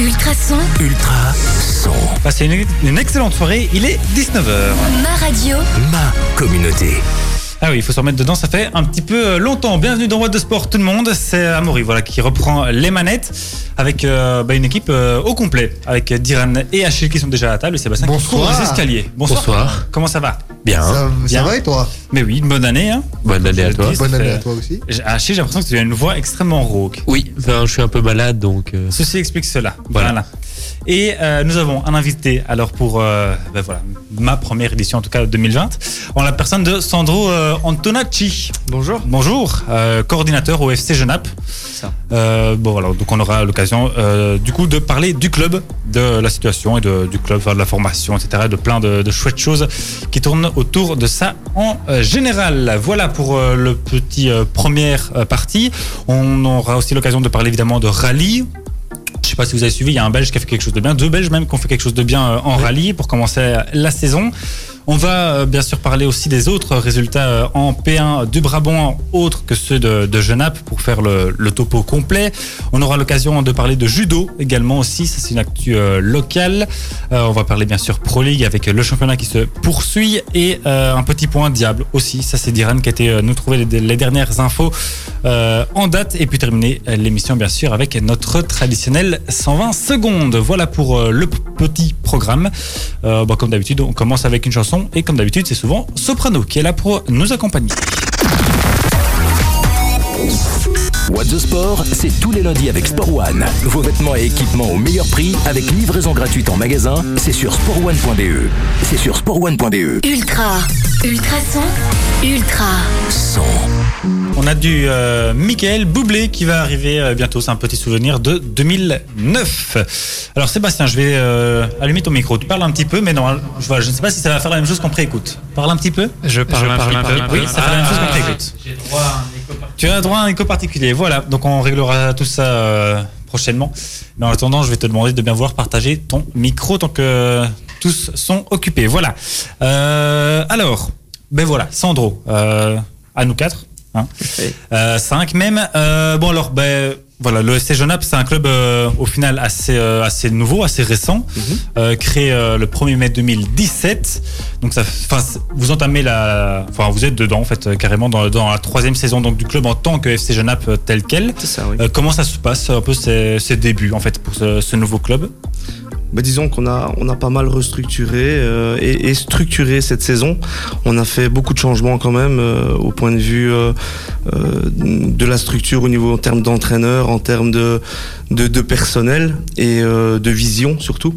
Ultrason, Ultra son. Passez une, une excellente soirée, il est 19h. ma radio, Ma communauté. Ah oui, il faut se remettre dedans, ça fait un petit peu euh, longtemps. Bienvenue dans What de Sport tout le monde, c'est Amaury voilà, qui reprend les manettes avec euh, bah, une équipe euh, au complet, avec Diran et Achille qui sont déjà à la table et Sébastien qui Bonsoir. court les escaliers. Bonsoir. Bonsoir. Comment ça va? Bien. Ça, ça Bien. va et toi? Mais oui, une bonne année. Hein. Bonne année à toi. dis, ça Bonne année à toi aussi. Achille, j'ai l'impression que tu as une voix extrêmement rauque. Oui, enfin, je suis un peu malade donc. euh, Ceci explique cela. Voilà. Voilà. Et euh, nous avons un invité alors pour euh, ben voilà, ma première édition en tout cas 2020 en la personne de Sandro euh, Antonacci. Bonjour. Bonjour, euh, coordinateur au FC Genappe. Ça. Euh, bon voilà, donc on aura l'occasion euh, du coup de parler du club, de la situation et de, du club, enfin, de la formation, etc. De plein de, de chouettes choses qui tournent autour de ça en euh, général. Voilà pour euh, le petit euh, première euh, partie. On aura aussi l'occasion de parler évidemment de rallye. Je sais pas si vous avez suivi, il y a un Belge qui a fait quelque chose de bien, deux Belges même qui ont fait quelque chose de bien euh, en rallye pour commencer euh, la saison. On va euh, bien sûr parler aussi des autres résultats euh, en P1 du Brabant, autres que ceux de, Genappe, pour faire le, topo complet. On aura l'occasion de parler de judo également aussi, ça c'est une actu euh, locale. On va parler bien sûr Pro League avec le championnat qui se poursuit et un petit point diable aussi. Ça c'est Diran qui a été nous trouver les, dernières infos en date et puis terminer l'émission bien sûr avec notre traditionnel 120 secondes. Voilà pour le petit programme. Bah, comme d'habitude, on commence avec une chanson et comme d'habitude, c'est souvent Soprano qui est là pour nous accompagner. What the Sport, c'est tous les lundis avec Sport One. Vos vêtements et équipements au meilleur prix avec livraison gratuite en magasin. C'est sur sportone.be. C'est sur sportone.be. ultra, ultrason, ultra, Son. On a du euh, Michael Boublé qui va arriver euh, bientôt. C'est un petit souvenir de 2009. Alors Sébastien, je vais euh, allumer ton micro. Tu parles un petit peu, mais non, je, ne sais pas si ça va faire la même chose qu'on préécoute. Parle un petit peu. Je parle, un, peu. Oui, ça fait la même chose qu'on préécoute. Tu as droit à un écho particulier. Voilà, donc on réglera tout ça euh, prochainement. Mais en attendant, je vais te demander de bien vouloir partager ton micro tant que tous sont occupés. Voilà. Euh, alors, ben voilà, Sandro, euh, à nous quatre. Hein. Cinq même. Bon alors, ben voilà, le SC Genappe, c'est un club euh, au final assez euh, assez nouveau, assez récent, euh, créé le 1er mai 2017. Donc ça, vous entamez la, enfin vous êtes dedans en fait carrément dans, dans la troisième saison donc du club en tant que FC Genappe tel quel. C'est ça, oui. Comment ça se passe un peu ces, ces débuts en fait pour ce, ce nouveau club? Bah, disons qu'on a, on a pas mal restructuré euh, et, et structuré cette saison. On a fait beaucoup de changements quand même euh, au point de vue euh, euh, de la structure au niveau en termes d'entraîneur, en termes de, de, de personnel et euh, de vision surtout.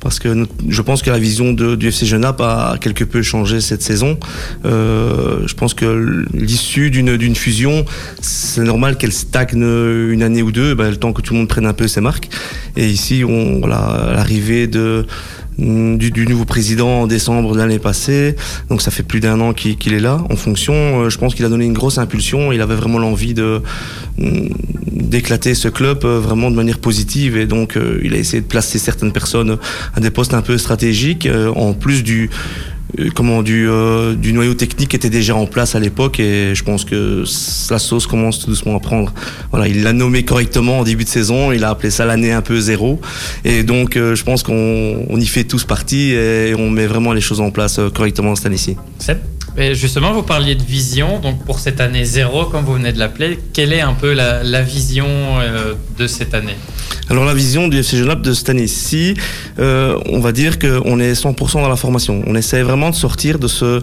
Parce que je pense que la vision du FC Genappe a quelque peu changé cette saison. Euh, je pense que l'issue d'une d'une fusion, c'est normal qu'elle stagne une année ou deux, ben, le temps que tout le monde prenne un peu ses marques. Et ici, on, voilà, l'arrivée de du, du nouveau président en décembre de l'année passée, donc ça fait plus d'un an qu'il est là en fonction. euh, Je pense qu'il a donné une grosse impulsion. Il avait vraiment l'envie de mm, d'éclater ce club euh, vraiment de manière positive et donc euh, il a essayé de placer certaines personnes à des postes un peu stratégiques en plus du comment du euh, du noyau technique était déjà en place à l'époque et je pense que la sauce commence tout doucement à prendre. Voilà, il l'a nommé correctement en début de saison, il a appelé ça l'année un peu zéro et donc euh, je pense qu'on on y fait tous partie et on met vraiment les choses en place euh, correctement cette année-ci. Mais justement, vous parliez de vision, donc pour cette année zéro, comme vous venez de l'appeler, quelle est un peu la, vision euh, de cette année? Alors la vision du FC Genappe de cette année-ci, euh, on va dire qu'on est 100% dans la formation. On essaie vraiment de sortir de ce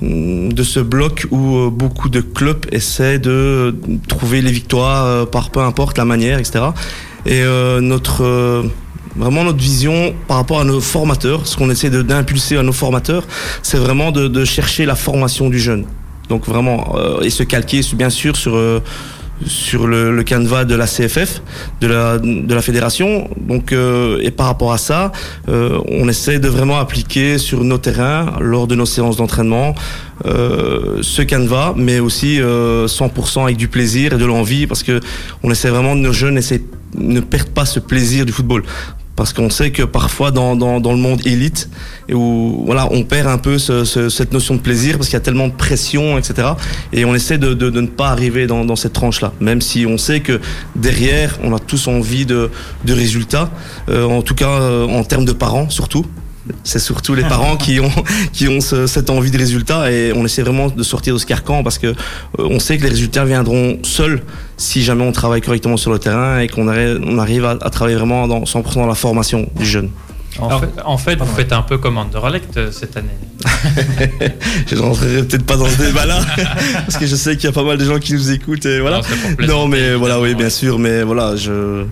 de ce bloc où euh, beaucoup de clubs essaient de trouver les victoires par peu importe la manière, etc. Et notre vraiment notre vision par rapport à nos formateurs, ce qu'on essaie d'impulser à nos formateurs, c'est vraiment de, chercher la formation du jeune. Donc vraiment euh, et se calquer bien sûr sur euh, sur le, canevas de la CFF, de la, de la fédération. Donc, euh, et par rapport à ça, on essaie de vraiment appliquer sur nos terrains, lors de nos séances d'entraînement, ce canevas, mais aussi euh, 100% avec du plaisir et de l'envie, parce que on essaie vraiment nos jeunes essaient, ne perdent pas ce plaisir du football. Parce qu'on sait que parfois dans, dans, le monde élite, où voilà, on perd un peu ce- ce- cette notion de plaisir parce qu'il y a tellement de pression, etc. Et on essaie de, de, ne pas arriver dans, cette tranche-là, même si on sait que derrière, on a tous envie de, de résultats, euh, en tout cas euh, en termes de parents surtout. C'est surtout les parents qui ont qui ont ce- cette envie de résultats et on essaie vraiment de sortir de ce carcan parce que euh, on sait que les résultats viendront seuls si jamais on travaille correctement sur le terrain et qu'on arrive, on arrive à, à travailler vraiment dans 100% dans la formation du jeune. En, Alors- fait, en fait, vous faites un peu comme Anderlecht euh, cette année. Je rentrerai peut-être pas dans ce débat-là parce que je sais qu'il y a pas mal de gens qui nous écoutent et voilà. Non, Non, mais voilà, oui, bien sûr, mais voilà, je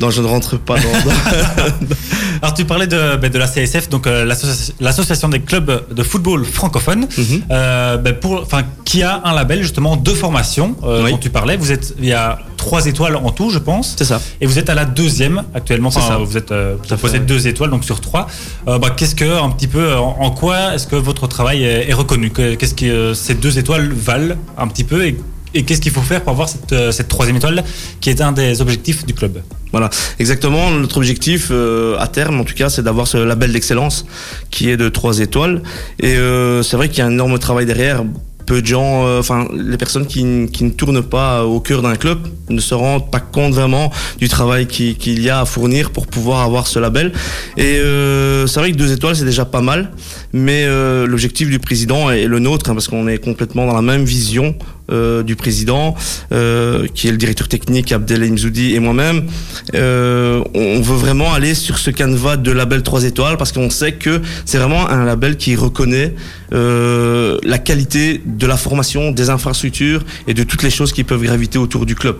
non, je ne rentre pas dans. Alors tu parlais de, ben, de la CSF, donc euh, l'associa- l'association des clubs de football francophones, Mhm. euh, ben, pour, enfin, qui a un label justement de formation euh, Oui. dont tu parlais. Vous êtes, il y a trois étoiles en tout, je pense. C'est ça. Et vous êtes à la deuxième actuellement. C'est Enfin, ça. vous êtes, euh, vous deux étoiles, donc sur trois. Bah, qu'est-ce que, un petit peu, en, en quoi est-ce que votre travail est, est reconnu? Que- Qu'est-ce que ces deux étoiles valent un petit peu et, et qu'est-ce qu'il faut faire pour avoir cette, euh, cette troisième étoile qui est un des objectifs du club? Voilà, exactement. Notre objectif euh, à terme, en tout cas, c'est d'avoir ce label d'excellence qui est de trois étoiles. Et euh, c'est vrai qu'il y a un énorme travail derrière. Peu de gens, euh, enfin, les personnes qui, qui ne tournent pas au cœur d'un club ne se rendent pas compte vraiment du travail qui- qu'il y a à fournir pour pouvoir avoir ce label. Et euh, c'est vrai que deux étoiles, c'est déjà pas mal. Mais euh, l'objectif du président est le nôtre, hein, parce qu'on est complètement dans la même vision euh, du président, euh, qui est le directeur technique Abdel Mzoudi et moi-même. Euh, on veut vraiment aller sur ce canevas de label 3 étoiles parce qu'on sait que c'est vraiment un label qui reconnaît la qualité de la formation, des infrastructures et de toutes les choses qui peuvent graviter autour du club.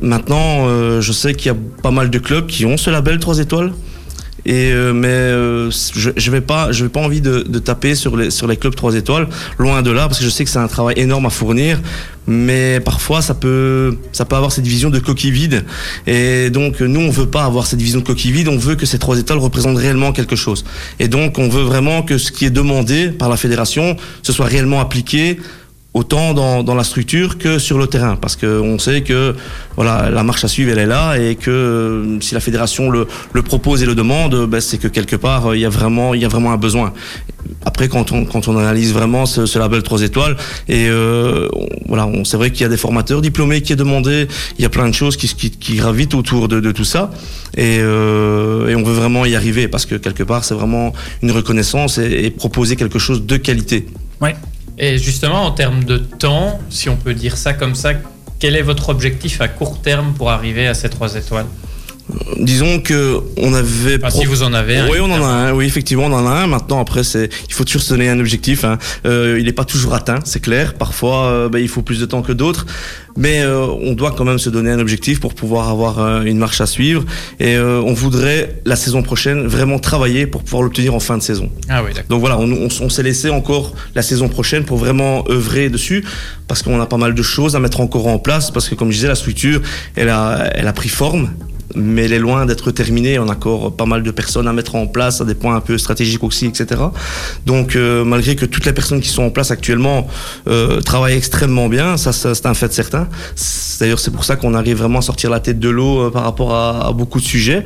Maintenant, je sais qu'il y a pas mal de clubs qui ont ce label 3 étoiles. Et euh, mais euh, je, je vais pas, je vais pas envie de, de taper sur les sur les clubs 3 étoiles, loin de là, parce que je sais que c'est un travail énorme à fournir. Mais parfois, ça peut, ça peut avoir cette vision de coquille vide. Et donc, nous, on veut pas avoir cette vision de coquille vide. On veut que ces trois étoiles représentent réellement quelque chose. Et donc, on veut vraiment que ce qui est demandé par la fédération, ce soit réellement appliqué autant dans, dans la structure que sur le terrain. Parce que on sait que voilà la marche à suivre elle est là et que euh, si la fédération le, le propose et le demande euh, ben, c'est que quelque part euh, il y a vraiment il y a vraiment un besoin. Après quand on quand on analyse vraiment ce, ce label 3 étoiles et euh, voilà on c'est vrai qu'il y a des formateurs diplômés qui est demandé il y a plein de choses qui qui, qui gravitent autour de, de tout ça et, euh, et on veut vraiment y arriver parce que quelque part c'est vraiment une reconnaissance et, et proposer quelque chose de qualité. Ouais. Et justement, en termes de temps, si on peut dire ça comme ça, quel est votre objectif à court terme pour arriver à ces trois étoiles? Disons que on avait pro- Si vous en avez un. oui, on en a un. Oui, effectivement, on en a un. Maintenant, après, c'est, il faut toujours se donner un objectif. Hein. Euh, il n'est pas toujours atteint, c'est clair. Parfois, euh, ben, il faut plus de temps que d'autres, mais euh, on doit quand même se donner un objectif pour pouvoir avoir une marche à suivre. Et on voudrait la saison prochaine vraiment travailler pour pouvoir l'obtenir en fin de saison. Ah oui. Donc voilà, on, on- on s'est laissé encore la saison prochaine pour vraiment œuvrer dessus, parce qu'on a pas mal de choses à mettre encore en place, parce que comme je disais, la structure, elle a, elle a pris forme, mais elle est loin d'être terminée. On a encore pas mal de personnes à mettre en place, à des points un peu stratégiques aussi, etc. Donc euh, malgré que toutes les personnes qui sont en place actuellement euh, travaillent extrêmement bien, ça, ça, c'est un fait certain. D'ailleurs, c'est pour ça qu'on arrive vraiment à sortir la tête de l'eau euh, par rapport à, à beaucoup de sujets.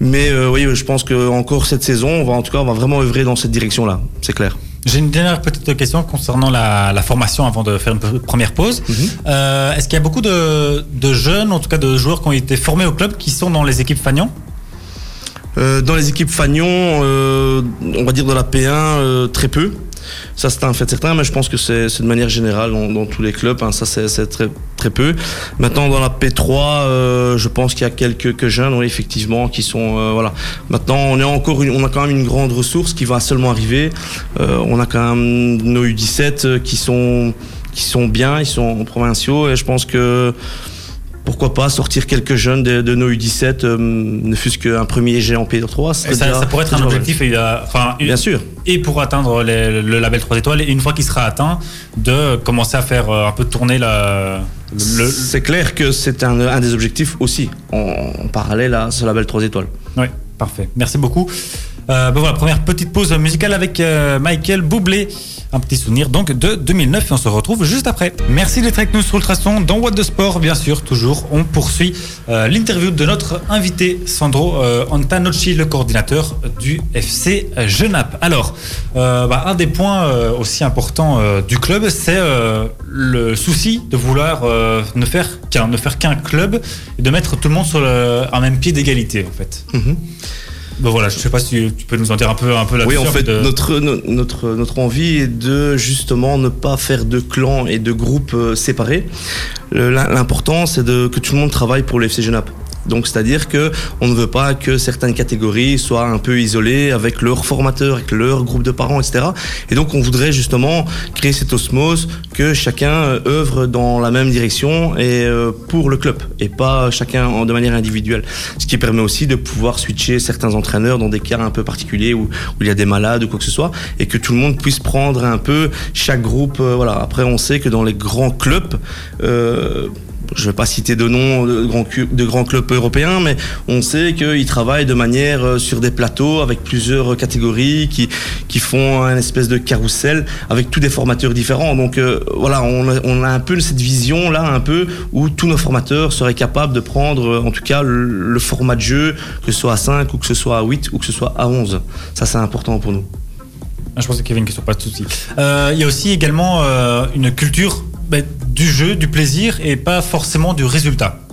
Mais euh, oui, je pense que encore cette saison, on va en tout cas, on va vraiment œuvrer dans cette direction-là. C'est clair. J'ai une dernière petite question concernant la, la formation avant de faire une pre- première pause. Euh, Est-ce qu'il y a beaucoup de, de jeunes, en tout cas de joueurs qui ont été formés au club, qui sont dans les équipes Fagnon? Euh, dans les équipes Fagnon, euh, on va dire de la P1, euh, très peu. Ça, c'est un fait certain, mais je pense que c'est de manière générale dans, tous les clubs. hein, ça, c'est très, très peu. Maintenant, dans la P3, euh, je pense qu'il y a quelques, jeunes, effectivement, qui sont. euh, voilà. Maintenant, on, est encore on a quand même une grande ressource qui va seulement arriver. Euh, on a quand même nos U17 euh, qui sont, qui sont bien, ils sont provinciaux, et je pense que pourquoi pas sortir quelques jeunes de, de nos U17, euh, ne fût-ce qu'un premier G en P3. Et ça, ça pourrait être un objectif, et, une- Bien sûr. et pour atteindre les- le label 3 étoiles, et une fois qu'il sera atteint, de commencer à faire euh, un peu tourner la, le, C'est clair que c'est un, un des objectifs aussi, en, en parallèle à ce label 3 étoiles. Oui, parfait. Merci beaucoup. Euh, ben voilà, première petite pause musicale avec euh, Michael Boublé Un petit souvenir donc de 2009 et on se retrouve juste après. Merci d'être avec nous sur Ultrason dans What de Sport, bien sûr, toujours. On poursuit euh, l'interview de notre invité Sandro euh, Antanocci, le coordinateur du FC Genappe. Alors, bah, un des points aussi importants du club, c'est le souci de vouloir ne faire qu'un ne club et de mettre tout le monde sur le, un même pied d'égalité, en fait. Mhm. Bon voilà, je sais pas si tu peux nous en dire un peu, un peu là-dessus. Oui, en fait, de- notre, no- notre, notre envie est de justement ne pas faire de clans et de groupes euh, séparés. L'important, c'est de, que tout le monde travaille pour le FC Genappe. Donc, c'est-à-dire que on ne veut pas que certaines catégories soient un peu isolées avec leurs formateurs, avec leur groupe de parents, etc. Et donc, on voudrait justement créer cette osmose que chacun euh, œuvre dans la même direction et euh, pour le club et pas chacun de manière individuelle. Ce qui permet aussi de pouvoir switcher certains entraîneurs dans des cas un peu particuliers où, où il y a des malades ou quoi que ce soit et que tout le monde puisse prendre un peu chaque groupe. euh, voilà. Après, on sait que dans les grands clubs, je ne vais pas citer de noms de grands, clubs européens, mais on sait qu'ils travaillent de manière euh, sur des plateaux avec plusieurs catégories qui, qui font un espèce de carrousel avec tous des formateurs différents. Donc euh, voilà, on a, un peu cette vision là, un peu où tous nos formateurs seraient capables de prendre euh, en tout cas le, format de jeu, que ce soit à 5 ou que ce soit à 8 ou que ce soit à 11. Ça, c'est important pour nous. Ah, je pensais qu'il y avait une question, pas de souci. Il y a aussi également une culture bah, du jeu, du plaisir et pas forcément du résultat.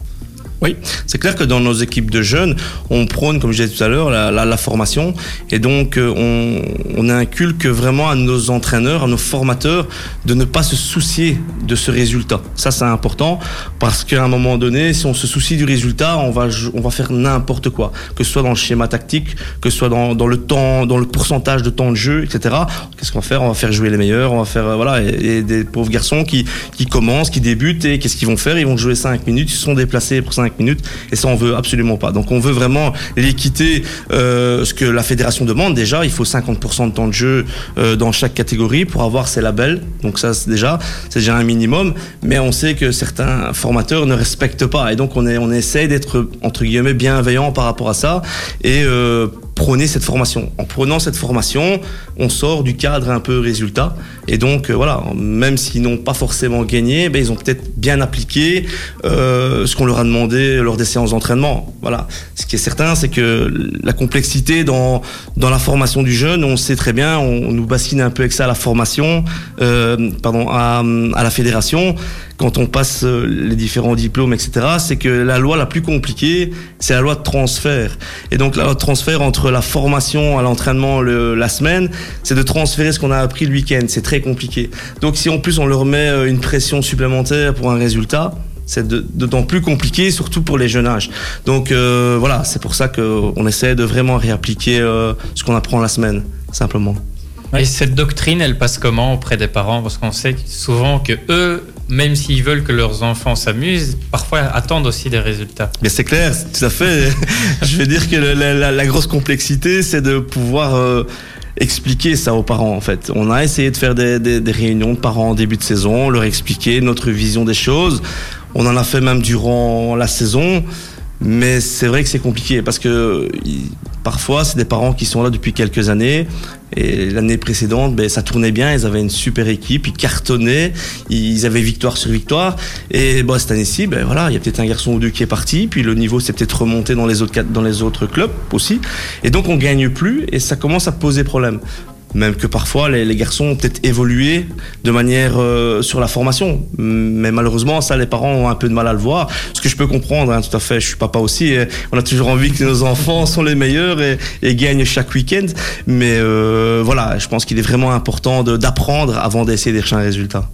Oui, c'est clair que dans nos équipes de jeunes, on prône, comme je disais tout à l'heure, la, formation. Et donc, euh, on, on inculque vraiment à nos entraîneurs, à nos formateurs, de ne pas se soucier de ce résultat. Ça, c'est important parce qu'à un moment donné, si on se soucie du résultat, on va, on va faire n'importe quoi. Que ce soit dans le schéma tactique, que ce soit dans, dans le temps, dans le pourcentage de temps de jeu, etc. Qu'est-ce qu'on va faire? On va faire jouer les meilleurs, on va faire, euh, voilà, et des pauvres garçons qui, qui commencent, qui débutent, et qu'est-ce qu'ils vont faire? Ils vont jouer 5 minutes, ils se sont déplacés pour 5 minutes, et ça, on veut absolument pas. Donc, on veut vraiment l'équité, euh, ce que la fédération demande déjà. Il faut 50% de temps de jeu euh, dans chaque catégorie pour avoir ces labels. Donc, ça, c'est déjà, c'est déjà un minimum. Mais on sait que certains formateurs ne respectent pas, et donc on, est, on essaye d'être entre guillemets bienveillant par rapport à ça et euh, prôner cette formation. En prenant cette formation, on sort du cadre un peu résultat. Et donc, euh, voilà, même s'ils n'ont pas forcément gagné, ben, ils ont peut-être bien appliqué euh, ce qu'on leur a demandé lors des séances d'entraînement. Voilà. Ce qui est certain, c'est que la complexité dans, dans la formation du jeune, on sait très bien, on, on nous bassine un peu avec ça à la formation, euh, pardon, à, à la fédération quand on passe euh, les différents diplômes, etc., c'est que la loi la plus compliquée, c'est la loi de transfert. Et donc la loi de transfert entre la formation à l'entraînement le- la semaine, c'est de transférer ce qu'on a appris le week-end. C'est très compliqué. Donc si en plus on leur met euh, une pression supplémentaire pour un résultat, c'est d'autant plus compliqué, surtout pour les jeunes âges. Donc euh, voilà, c'est pour ça qu'on essaie de vraiment réappliquer ce qu'on apprend la semaine, simplement. Et cette doctrine, elle passe comment auprès des parents? Parce qu'on sait souvent que eux, même s'ils veulent que leurs enfants s'amusent, parfois attendent aussi des résultats. Mais c'est clair, tout à fait. Je vais dire que la, grosse complexité, c'est de pouvoir euh, expliquer ça aux parents. En fait, on a essayé de faire des, des- réunions de parents en début de saison, leur expliquer notre vision des choses. On en a fait même durant la saison. Mais c'est vrai que c'est compliqué parce que parfois c'est des parents qui sont là depuis quelques années et l'année précédente ben, ça tournait bien, ils avaient une super équipe, ils cartonnaient, ils avaient victoire sur victoire et cette année-ci ben, il y a peut-être un garçon ou deux qui est parti puis le niveau s'est peut-être remonté dans les autres dans les autres clubs aussi et donc on gagne plus et ça commence à poser problème. Même que parfois les, les garçons ont peut-être évolué de manière euh, sur la formation, mais malheureusement ça les parents ont un peu de mal à le voir. Ce que je peux comprendre, hein, tout à fait. Je suis papa aussi. et on a toujours envie que nos enfants sont les meilleurs et, et gagnent chaque week-end. Mais euh, voilà, je pense qu'il est vraiment important d'apprendre avant d'essayer d'être un résultat.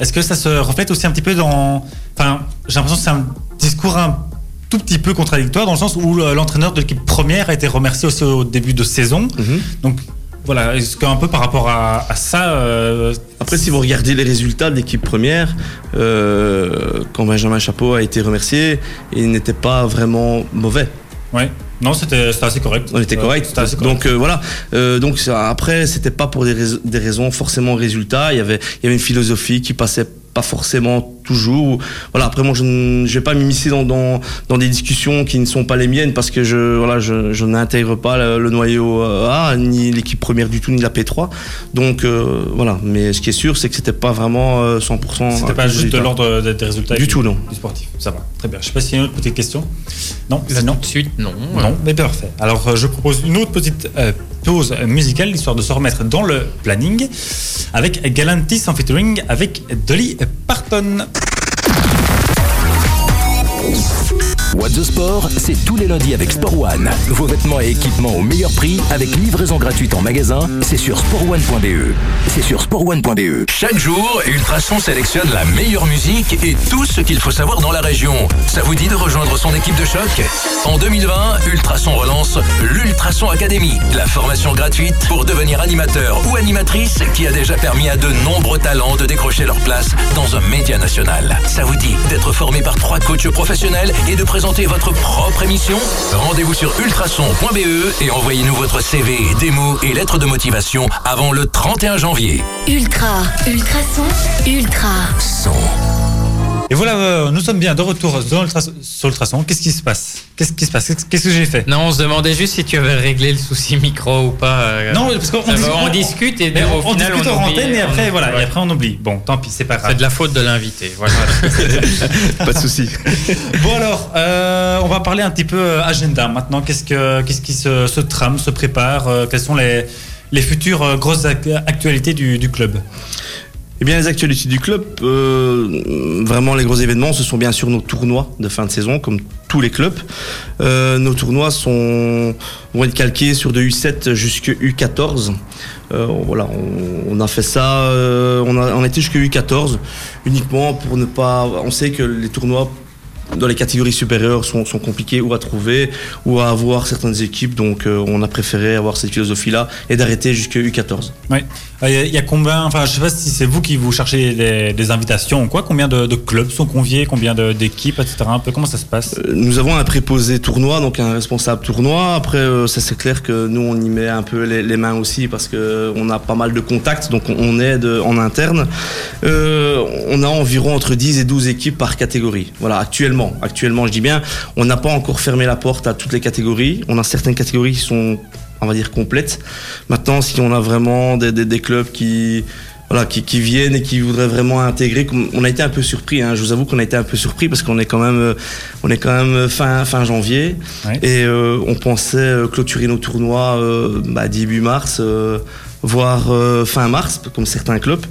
Est-ce que ça se reflète aussi un petit peu dans. Enfin, j'ai l'impression que c'est un discours un tout petit peu contradictoire dans le sens où l'entraîneur de l'équipe première a été remercié aussi au début de saison. Mhm. Donc voilà, est-ce qu'un peu par rapport à, à ça. euh, Après, si vous regardez les résultats de l'équipe première, euh, quand Benjamin Chapeau a été remercié, il n'était pas vraiment mauvais. ouais. Non, c'était assez correct. On était Euh, correct. c'était assez correct. Donc euh, voilà. Euh, donc ça, après, c'était pas pour des, rais- des raisons forcément résultats. Il y avait, il y avait une philosophie qui passait pas forcément toujours. Voilà. Après, moi, je ne vais pas m'immiscer dans, dans, dans des discussions qui ne sont pas les miennes parce que je, voilà, je, je n'intègre pas le, le noyau euh, A, ni l'équipe première du tout, ni la P3. Donc, euh, voilà. Mais ce qui est sûr, c'est que c'était pas vraiment euh, 100%. C'était un pas juste de l'ordre des résultats Du tout, non. du sportif. Ça va, très bien. Je sais pas s'il y a une autre petite question. Non, Là, sinon. tout de suite, non. Non, mais parfait. Alors, euh, je propose une autre petite euh, pause musicale, histoire de se remettre dans le planning, avec Galantis en featuring avec Dolly Parton. Show. What the Sport, c'est tous les lundis avec Sport One. Vos vêtements et équipements au meilleur prix avec livraison gratuite en magasin, c'est sur sportone.be. C'est sur sportone.be. Chaque jour, Ultrason sélectionne la meilleure musique et tout ce qu'il faut savoir dans la région. Ça vous dit de rejoindre son équipe de choc? En 2020, Ultrason relance l'Ultrason Academy, la formation gratuite pour devenir animateur ou animatrice qui a déjà permis à de nombreux talents de décrocher leur place dans un média national. Ça vous dit d'être formé par trois coachs professionnels et de présenter votre propre émission Rendez-vous sur ultrason.be et envoyez-nous votre CV, démo et lettres de motivation avant le 31 janvier. Ultra, ultrason, ultra. Son. Et voilà, euh, nous sommes bien de retour dans Ultra- sur Ultrason. Qu'est-ce qui se passe? Qu'est-ce qui se passe? Qu'est-ce que j'ai fait? Non, on se demandait juste si tu avais réglé le souci micro ou pas. euh, Non, parce qu'on discute- on discute et Mais au on, on final discute on en antenne et on- après, voilà, et après on oublie. Bon, tant pis, c'est pas grave. C'est de la faute de l'invité. Voilà. Pas de souci. Bon alors, euh, on va parler un petit peu agenda maintenant. Qu'est-ce que qu'est-ce qui se, se trame, se prépare Quelles sont les les futures grosses ac- actualités du, du club? Eh bien, les actualités du club, euh, vraiment les gros événements, ce sont bien sûr nos tournois de fin de saison, comme tous les clubs. Euh, nos tournois sont, vont être calqués sur de U7 jusqu'à U14. Euh, voilà, on, on a fait ça, euh, on, a, on était jusqu'à U14 uniquement pour ne pas. On sait que les tournois dans les catégories supérieures sont, sont compliqués ou à trouver ou à avoir certaines équipes, donc euh, on a préféré avoir cette philosophie-là et d'arrêter jusqu'à U14. Oui. Il y, a- y a combien Enfin, je sais pas si c'est vous qui vous cherchez des, des invitations ou quoi. Combien de, de clubs sont conviés? Combien d'équipes, etc. Un peu? Comment ça se passe? Euh, Nous avons un préposé tournoi, donc un responsable tournoi. Après, euh, ça c'est clair que nous on y met un peu les, les mains aussi parce que euh, on a pas mal de contacts, donc on, aide en interne. Euh, on a environ entre 10 et 12 équipes par catégorie. Voilà, actuellement, actuellement, je dis bien, on n'a pas encore fermé la porte à toutes les catégories. On a certaines catégories qui sont, on va dire, complètes. Maintenant, si on a vraiment des, des- des clubs qui voilà, qui, qui viennent et qui voudraient vraiment intégrer. On a été un peu surpris. Hein, je vous avoue qu'on a été un peu surpris parce qu'on est quand même, on est quand même fin fin janvier Ouais. et euh, on pensait euh, clôturer nos tournois euh, bah, début mars, euh, voire fin mars, comme certains clubs.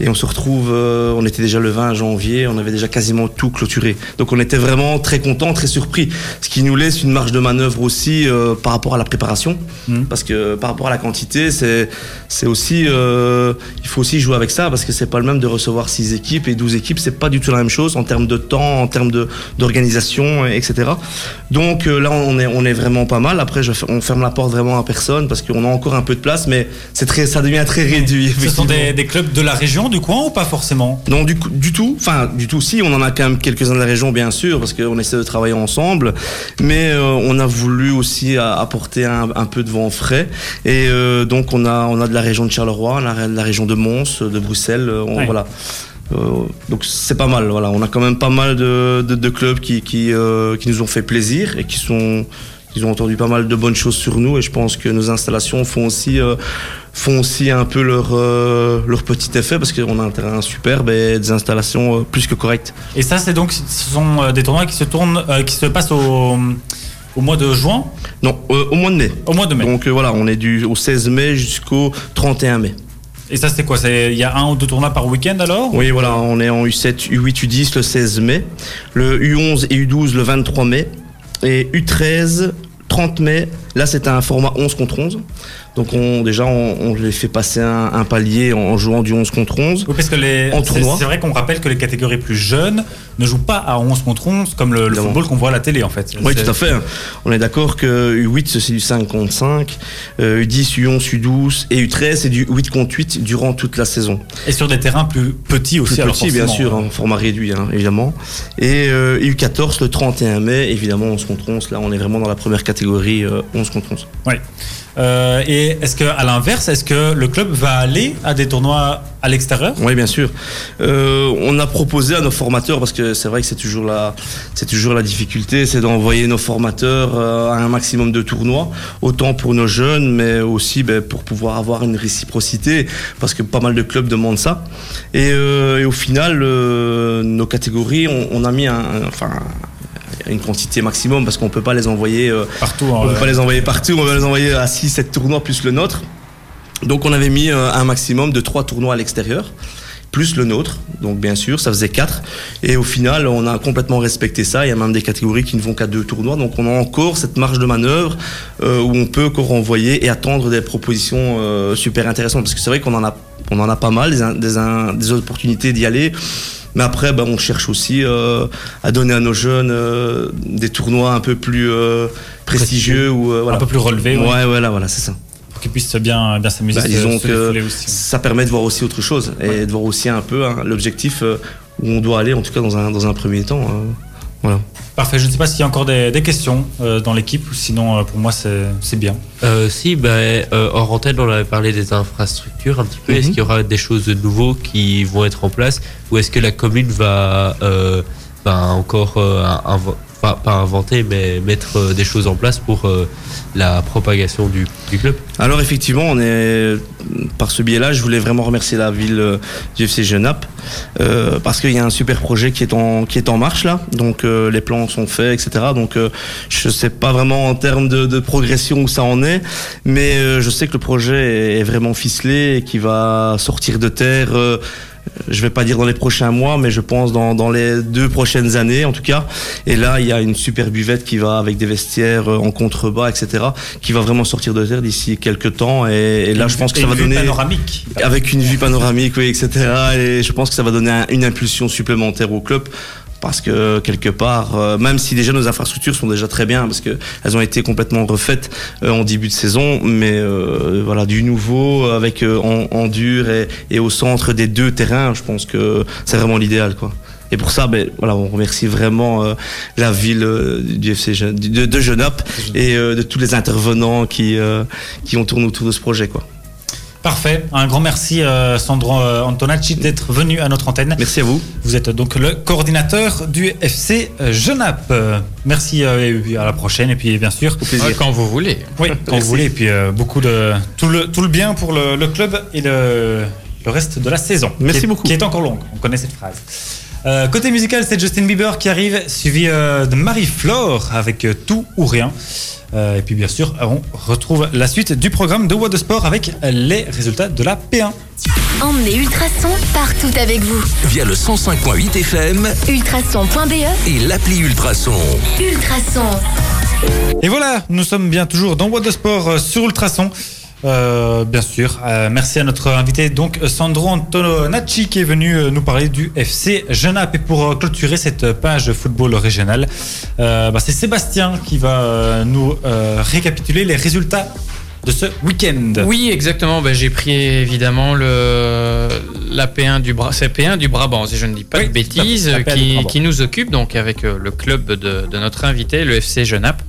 Et on se retrouve, euh, on était déjà le 20 janvier, on avait déjà quasiment tout clôturé. Donc on était vraiment très contents, très surpris. Ce qui nous laisse une marge de manœuvre aussi euh, par rapport à la préparation. Mhm. Parce que par rapport à la quantité, c'est aussi, euh, il faut aussi jouer avec ça parce que c'est pas le même de recevoir 6 équipes et 12 équipes, c'est pas du tout la même chose en termes de temps, en termes d'organisation, etc. Donc euh, là, on est on est vraiment pas mal. Après, je, on ferme la porte vraiment à personne parce qu'on a encore un peu de place, mais c'est très, ça devient très réduit. Ce sont des clubs de la région, du coin ou pas forcément Non, du, tout. Enfin, du tout. Si, on en a quand même quelques-uns de la région, bien sûr, parce qu'on essaie de travailler ensemble. Mais euh, on a voulu aussi a- apporter un, un peu de vent frais. Et euh, donc, on a, on a de la région de Charleroi, on a de la région de Mons, de Bruxelles. euh, on- Ouais. Voilà. Euh, donc c'est pas mal. Voilà, on a quand même pas mal de, de, de clubs qui, qui, euh, qui nous ont fait plaisir et qui sont ils ont entendu pas mal de bonnes choses sur nous et je pense que nos installations font aussi euh, font aussi un peu leur euh, leur petit effet parce qu'on a un terrain superbe et des installations euh, plus que correctes. Et ça, c'est donc, ce sont des tournois qui se tournent, qui se passent au, au mois de juin, Non, au mois de mai. au mois de mai. Donc voilà, on est du au 16 mai jusqu'au 31 mai. Et ça, c'est quoi? Il y a un ou deux tournois par week-end alors? Oui, voilà, on est en U7, U8, U10 le 16 mai, le U11 et U12 le 23 mai et U13 30 mai. Là, c'est un format 11 contre 11. Donc on, déjà, on, on les fait passer un, un palier en, en jouant du 11 contre 11. Oui, parce que les, En tournoi. c'est vrai qu'on rappelle que les catégories plus jeunes ne jouent pas à 11 contre 11 comme le, football qu'on voit à la télé en fait. Oui, tout à fait. On est d'accord que U8, c'est du 5 contre 5, euh, U10, U11, U12 et U13, c'est du 8 contre 8 durant toute la saison. Et sur des terrains plus petits aussi. Plus alors petit, bien sûr, en format réduit, hein, évidemment. Et euh, U14, le 31 mai, évidemment, 11 contre 11. Là, on est vraiment dans la première catégorie, euh, 11 contre 11. Ouais. Euh, et est-ce que, à l'inverse, est-ce que le club va aller à des tournois à l'extérieur? Oui, bien sûr. Euh, on a proposé à nos formateurs, parce que c'est vrai que c'est toujours la, c'est toujours la difficulté, c'est d'envoyer nos formateurs euh, à un maximum de tournois, autant pour nos jeunes, mais aussi ben, pour pouvoir avoir une réciprocité, parce que pas mal de clubs demandent ça. Et, au final, nos catégories, on, a mis un, une quantité maximum, parce qu'on peut pas les envoyer. euh, Partout. on hein, ne peut pas les envoyer partout, on va les envoyer à 6, 7 tournois plus le nôtre. Donc on avait mis euh, un maximum de 3 tournois à l'extérieur, plus le nôtre, donc bien sûr, ça faisait 4. Et au final, on a complètement respecté ça. Il y a même des catégories qui ne vont qu'à deux tournois, donc on a encore cette marge de manœuvre euh, où on peut encore envoyer et attendre des propositions euh, super intéressantes. Parce que c'est vrai qu'on en a, on en a pas mal, des, des opportunités d'y aller. Mais après, ben, on cherche aussi euh, à donner à nos jeunes euh, des tournois un peu plus euh, prestigieux ou voilà. Un peu plus relevé, Ouais, ouais, voilà, voilà, c'est ça. pour qu'ils puissent bien, bien s'amuser. Bah, disons que aussi. ça permet de voir aussi autre chose et de voir aussi un peu hein, l'objectif où on doit aller, en tout cas dans un, dans un premier temps. euh, voilà. Parfait. Je ne sais pas s'il y a encore des, des questions euh, dans l'équipe, sinon, euh, pour moi, c'est c'est bien. Euh, si, ben, euh, hors antenne, on avait parlé des infrastructures un petit peu. Mhm. Est-ce qu'il y aura des choses de nouveau qui vont être en place ou est-ce que la commune va euh, ben, encore euh, pas, pas inventer, mais mettre euh, des choses en place pour euh, la propagation du, du club Alors effectivement, on est par ce biais-là, je voulais vraiment remercier la ville euh, du FC Genappe euh, parce qu'il y a un super projet qui est en qui est en marche là. Donc euh, les plans sont faits, etc. Donc euh, je sais pas vraiment en termes de, de progression où ça en est, mais je sais que le projet est, est vraiment ficelé et qui va sortir de terre. Je vais pas dire dans les prochains mois, mais je pense dans, dans les deux prochaines années en tout cas. Et là, il y a une super buvette qui va avec des vestiaires euh, en contrebas, etc., qui va vraiment sortir de terre d'ici quelques temps. Et, et là, je pense que ça va une vue donner panoramique. avec une vue panoramique, oui, etc. Et je pense que ça va donner un- une impulsion supplémentaire au club. Parce que quelque part, euh, même si déjà nos infrastructures sont déjà très bien, parce que elles ont été complètement refaites euh, en début de saison, mais euh, voilà du nouveau avec euh, en, en dur et, et au centre des deux terrains, je pense que c'est vraiment l'idéal, quoi. Et pour ça, ben voilà, on remercie vraiment euh, la ville euh, du FC de, de Genappe et euh, de tous les intervenants qui euh, qui ont tourné autour de ce projet, quoi. Parfait. Un grand merci, euh, Sandro euh, Antonacci, d'être venu à notre antenne. Merci à vous. Vous êtes donc le coordinateur du FC Genappe. Euh, Merci euh, et puis à la prochaine. Et puis, bien sûr, Au plaisir. Ouais, quand vous voulez. oui, quand vous voulez. Et puis, euh, beaucoup de. Tout le, tout le bien pour le, le club et le, le reste de la saison. Merci qui est- beaucoup. Qui est encore longue. On connaît cette phrase. Euh, côté musical, c'est Justin Bieber qui arrive, suivi euh, de Marie-Flore avec euh, Tout ou Rien. Euh, et puis, bien sûr, on retrouve la suite du programme de What the Sport avec les résultats de la P1. Emmenez Ultrason partout avec vous. Via le 105.8 FM Ultrason.be, et l'appli Ultrason. Ultrason. Et voilà, nous sommes bien toujours dans What the Sport euh, sur Ultrason. Euh, bien sûr, Euh, merci à notre invité donc Sandro Antonacci qui est venu euh, nous parler du FC Genappe et pour euh, clôturer cette page football régional, euh, bah, c'est Sébastien qui va euh, nous euh, récapituler les résultats de ce week-end. Oui, exactement. Ben, j'ai pris évidemment le, la P1 du, Bra- c'est P1 du Brabant, si je ne dis pas Oui, de bêtises, la P1 du qui, nous occupe donc avec euh, le club de, de notre invité, le FC Genappe.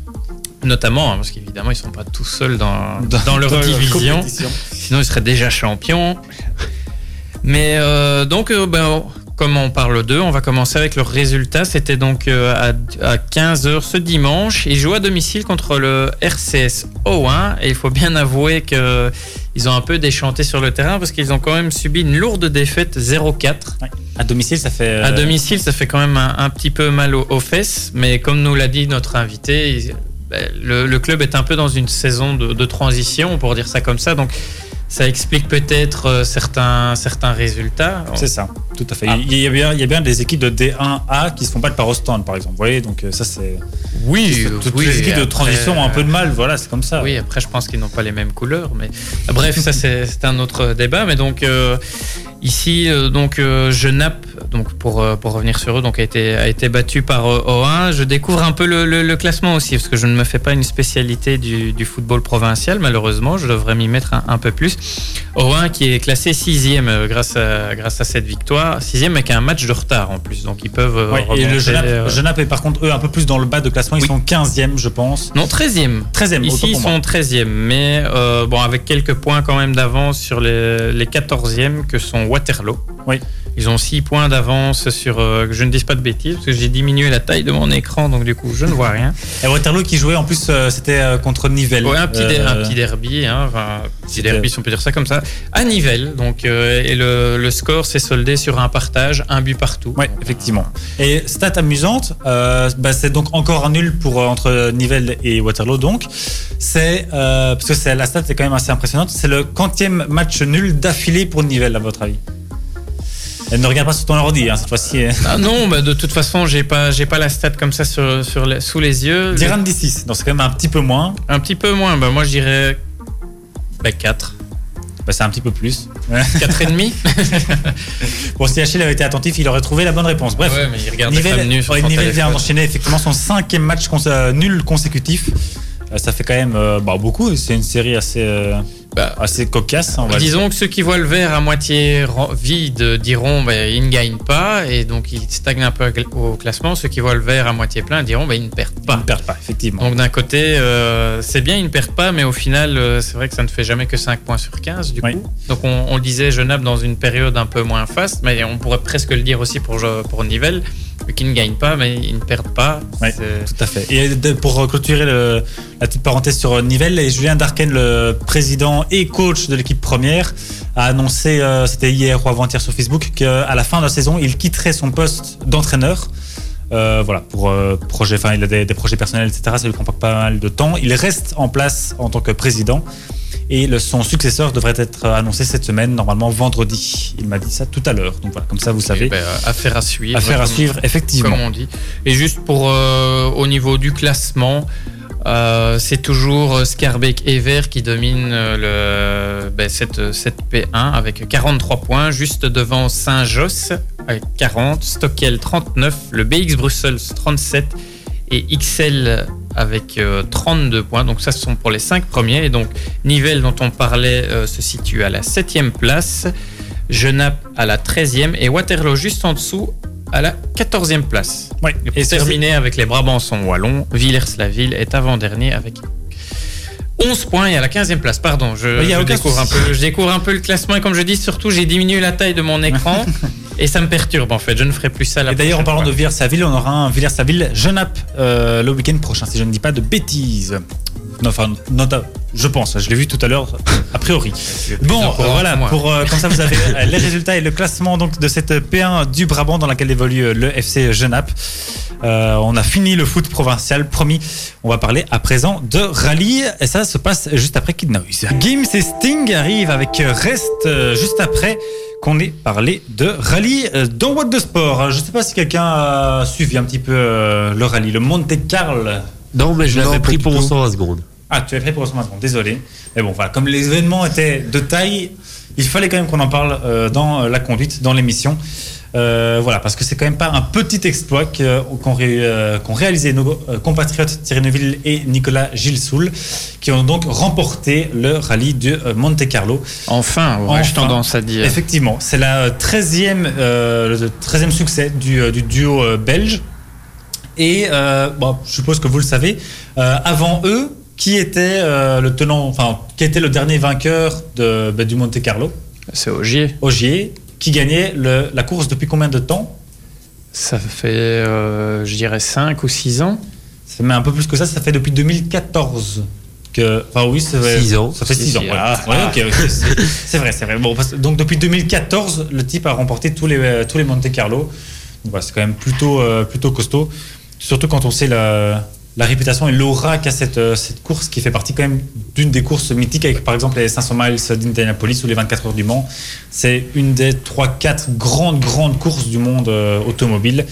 Notamment, hein, parce qu'évidemment, ils ne sont pas tout seuls dans, dans, leur division. Sinon, ils seraient déjà champions. Mais euh, donc, euh, ben, comme on parle d'eux, on va commencer avec leurs résultats. C'était donc euh, à, à 15h ce dimanche. Ils jouent à domicile contre le RCS O1. Et il faut bien avouer que ils ont un peu déchanté sur le terrain parce qu'ils ont quand même subi une lourde défaite 0-4. Ouais. À domicile, ça fait. euh, À domicile, ça fait quand même un, un petit peu mal aux, aux fesses, mais comme nous l'a dit notre invité, le, le club est un peu dans une saison de, de transition, pour dire ça comme ça, donc ça explique peut-être euh, certains, certains résultats. C'est ça, tout à fait. Ah. Il, y a bien, il y a bien des équipes de D1A qui se font battre par Ostend, par exemple. Vous voyez, donc euh, ça c'est. Oui, Toutes oui, les équipes de transition ont un peu de mal, voilà, c'est comme ça. Oui, après, je pense qu'ils n'ont pas les mêmes couleurs. Mais bref, ça, c'est c'est un autre débat. Mais donc, euh, Ici, euh, donc, euh, Genappe, donc pour, euh, pour revenir sur eux, donc a été, a été battu par euh, O1. Je découvre un peu le, le- le classement aussi, parce que je ne me fais pas une spécialité du, du football provincial, malheureusement. Je devrais m'y mettre un, un peu plus. O1 qui est classé sixième euh, grâce à, grâce à cette victoire. Sixième avec un match de retard en plus, donc ils peuvent Ouais, et le Genappe, euh, Genappe est par contre eux un peu plus dans le bas de classement. Ils Oui. sont 15e, je pense. Non, 13e. 13e, autant Ici, ils sont 13e, mais euh, bon, avec quelques points quand même d'avance sur les, les 14e que sont Waterloo. Oui. Ils ont 6 points d'avance sur. euh, que je ne dise pas de bêtises, parce que j'ai diminué la taille de mon écran, donc du coup, je ne vois rien. Et Waterloo qui jouait en plus, euh, c'était euh, contre Nivelles. Ouais, un petit, der- un petit derby, hein, enfin, un petit derby, si on peut dire ça comme ça, à Nivelles. Donc, et le, le score s'est soldé sur un partage, un but partout. Ouais, effectivement. Et stat amusante, bah, c'est donc encore un nul pour entre Nivelles et Waterloo. Donc, c'est parce que la stat est quand même assez impressionnante. C'est le quantième match nul d'affilée pour Nivelles, à votre avis? Et ne regarde pas sur ton ordi hein, cette fois-ci. Ah non, bah, de toute façon, j'ai pas, j'ai pas la stat comme ça sur, sur les- sous les yeux. Diran 16 donc c'est quand même un petit peu moins. Un petit peu moins, bah, moi je dirais bah, 4. Bah, c'est un petit peu plus. 4 et demi Bon, si Achille avait été attentif, il aurait trouvé la bonne réponse. Bref. Ouais, mais il regarde ouais, son Nivelles vient d'enchaîner effectivement son cinquième match cons- euh, nul consécutif. Euh, ça fait quand même euh, bah, beaucoup. C'est une série assez, euh, Bah, assez cocasse. On va dire. Disons que ceux qui voient le verre à moitié vide diront bah, ils ne gagnent pas et donc ils stagnent un peu au classement. Ceux qui voient le verre à moitié plein diront bah, ils ne perdent Ils pas. ne perdent pas, effectivement. Donc d'un côté, euh, c'est bien, ils ne perdent pas, mais au final, euh, c'est vrai que ça ne fait jamais que 5 points sur 15 du Oui. coup. Donc on, on le disait, Genappe dans une période un peu moins faste, mais on pourrait presque le dire aussi pour, pour Nivelles, qui ne gagnent pas, mais ils ne perdent pas. Tout à fait. Et de- pour clôturer le- la petite parenthèse sur Nivelles, et Julien Darken, le président et coach de l'équipe première, a annoncé, euh, c'était hier ou avant-hier sur Facebook, qu'à la fin de la saison, il quitterait son poste d'entraîneur. Euh, voilà, pour euh, projet, enfin, il a des, des projets personnels, etc. Ça lui prend pas, pas mal de temps. Il reste en place en tant que président. Et le, son successeur devrait être annoncé cette semaine, normalement vendredi. Il m'a dit ça tout à l'heure. Donc voilà, comme ça vous savez. Eh ben, affaire à suivre. Affaire à comme- suivre, effectivement. Comme on dit. Et juste pour euh, au niveau du classement, euh, c'est toujours euh, Scarbeck et Vert qui dominent euh, le, ben, cette, cette P1 avec 43 points, juste devant Saint-Josse avec 40, Stockel 39, le BX Brussels 37 et XL avec euh, 32 points. Donc ça, ce sont pour les 5 premiers. Et donc Nivelles, dont on parlait, se situe à la 7e place. Genappe à la 13e et Waterloo juste en dessous à la 14e place. Et terminer avec les Brabançons wallons, Villers-la-Ville est avant-dernier avec 11 points et à la 15e place. Pardon, je, découvre un peu, je découvre un peu le classement et comme je dis, surtout j'ai diminué la taille de mon écran et ça me perturbe en fait. Je ne ferai plus ça la Et d'ailleurs, en parlant de fois. Villers-la-Ville, on aura un Villers-la-Ville Genappe euh, le week-end prochain, si je ne dis pas de bêtises. Enfin, nota- je pense, je l'ai vu tout à l'heure, a priori. Bon, courant voilà, pour, euh, comme ça vous avez euh, les résultats et le classement donc, de cette P1 du Brabant dans laquelle évolue euh, le FC Genappe. Euh, on a fini le foot provincial, promis. On va parler à présent de rallye et ça se passe juste après Kid Noise. Gims et Sting arrivent avec euh, Rest euh, juste après qu'on ait parlé de rallye euh, dans What the Sport. Je ne sais pas si quelqu'un a suivi un petit peu euh, le rallye, le Monte Carlo. Non, mais je l'avais pris pour tout. 100 secondes. Ah, tu as pris pour ce moment, désolé. Mais bon, voilà, comme les événements étaient de taille, il fallait quand même qu'on en parle euh, dans euh, la conduite, dans l'émission. Euh, voilà, parce que c'est quand même pas un petit exploit que- qu'ont ré- euh, réalisé nos euh, compatriotes Thierry Neuville et Nicolas Gilsoul, qui ont donc remporté le rallye de euh, Monte Carlo. Enfin, aurais-je Enfin. tendance à dire. Effectivement, c'est la euh, 13e, euh, le 13e succès du, euh, du duo euh, belge. Et euh, bon, je suppose que vous le savez, euh, avant eux, qui était euh, le tenant, enfin, qui était le dernier vainqueur de, bah, du Monte Carlo, C'est Ogier. Ogier, qui gagnait le- la course depuis combien de temps? Ça fait, euh, je dirais, 5 ou 6 ans. Ça fait un peu plus que ça, ça fait depuis 2014. Que, enfin oui, ça fait Six ans. Ça fait 6 ans. Voilà. ah. Ouais, c'est- c'est vrai, c'est vrai. Bon, parce- donc depuis 2014, le type a remporté tous les, euh, tous les Monte Carlo. C'est quand même plutôt, euh, plutôt costaud. Surtout quand on sait la, la réputation et l'aura qu'a cette, euh, cette course qui fait partie quand même d'une des courses mythiques avec par exemple les 500 miles d'Indianapolis ou les 24 heures du Mans. C'est une des 3-4 grandes, grandes courses du monde euh, automobile.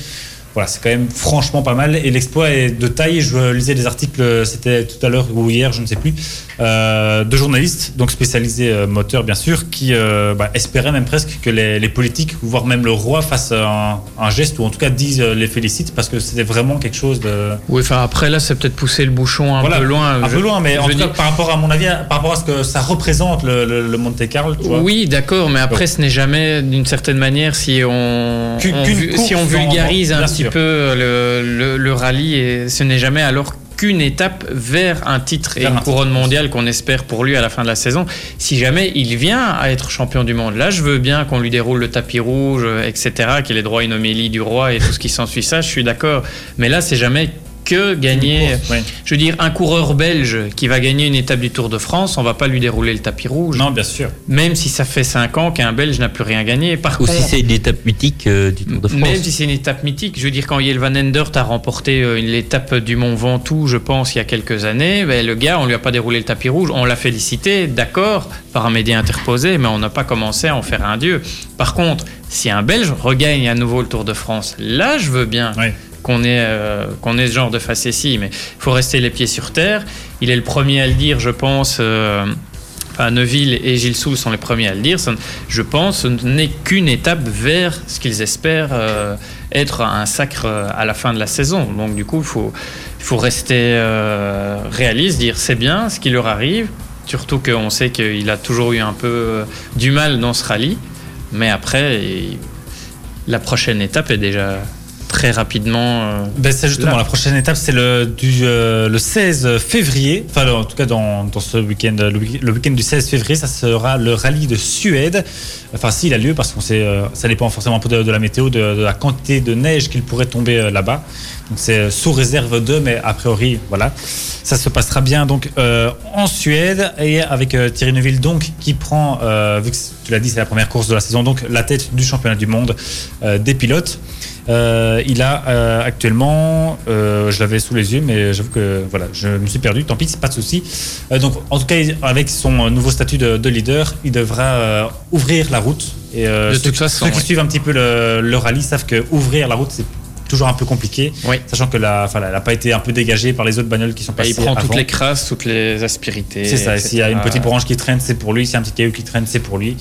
Voilà, c'est quand même franchement pas mal. Et l'exploit est de taille. Je lisais des articles, c'était tout à l'heure ou hier, je ne sais plus, euh, de journalistes, donc spécialisés euh, moteurs bien sûr, qui euh, bah, espéraient même presque que les, les politiques, voire même le roi, fassent un, un geste ou en tout cas disent les félicitent parce que c'était vraiment quelque chose de Oui, enfin après là, c'est peut-être pousser le bouchon un Voilà, peu loin. un Je- peu loin, mais en tout cas par rapport à mon avis, par rapport à ce que ça représente le, le, le Monte Carlo, tu vois. Oui, d'accord, mais après, ce n'est jamais d'une certaine manière si on, si on vulgarise un petit sûr. peu le, le- le rallye, et ce n'est jamais alors qu'une étape vers un titre et une un couronne mondiale qu'on espère pour lui à la fin de la saison. Si jamais il vient à être champion du monde, là, je veux bien qu'on lui déroule le tapis rouge, euh, etc., qu'il ait droit à une homélie du roi et tout ce qui s'ensuit. Ça, je suis d'accord. Mais là, c'est jamais que gagner. Course. Je veux dire, un coureur belge qui va gagner une étape du Tour de France, on va pas lui dérouler le tapis rouge. Non, bien sûr. Même si ça fait 5 ans qu'un Belge n'a plus rien gagné. Par Ou contre, si c'est une étape mythique euh, du Tour de France. même si c'est une étape mythique, je veux dire, quand Yel Van Endert a remporté euh, l'étape du Mont Ventoux, je pense, il y a quelques années, ben, le gars, on lui a pas déroulé le tapis rouge. On l'a félicité, d'accord, par un média interposé, mais on n'a pas commencé à en faire un dieu. Par contre, si un Belge regagne à nouveau le Tour de France, là, je veux bien Oui. Qu'on ait, euh, qu'on ce genre de facétie, mais il faut rester les pieds sur terre. Il est le premier à le dire, je pense. euh, Neuville et Gilles Soul sont les premiers à le dire. Je pense ce n'est qu'une étape vers ce qu'ils espèrent euh, être un sacre euh, à la fin de la saison. Donc, du coup, il faut, faut rester réaliste, dire c'est bien ce qui leur arrive. Surtout qu'on sait qu'il a toujours eu un peu du mal dans ce rallye. Mais après, la prochaine étape est déjà très rapidement. euh, Ben, c'est justement Là. la prochaine étape, c'est le, du, euh, le 16 février. Enfin, en tout cas, dans, dans ce week-end, le, week- le week-end du 16 février, ça sera le rallye de Suède. Enfin, s'il a lieu, parce qu'on sait, euh, ça dépend forcément un peu de, de la météo, de, de la quantité de neige qu'il pourrait tomber euh, là-bas. Donc, c'est sous réserve de, mais a priori, voilà. Ça se passera bien donc en Suède et avec Thierry Neuville donc qui prend, vu que tu l'as dit, c'est la première course de la saison, donc la tête du championnat du monde des pilotes. Euh, il a euh, actuellement, euh, je l'avais sous les yeux, mais j'avoue que voilà, je me suis perdu. Tant pis, c'est pas de souci. Donc, en tout cas, avec son nouveau statut de, de leader, il devra ouvrir la route. Et De ceux, toute façon, ceux qui suivent un petit peu le, le rallye savent que ouvrir la route, c'est toujours un peu compliqué, Oui. sachant que la, elle n'a pas été un peu dégagée par les autres bagnoles qui sont Bah, passées. il prend toutes les crasses, toutes les aspérités. C'est ça. S'il y a une petite branche qui traîne, c'est pour lui. S'il y a un petit caillou qui traîne, c'est pour lui.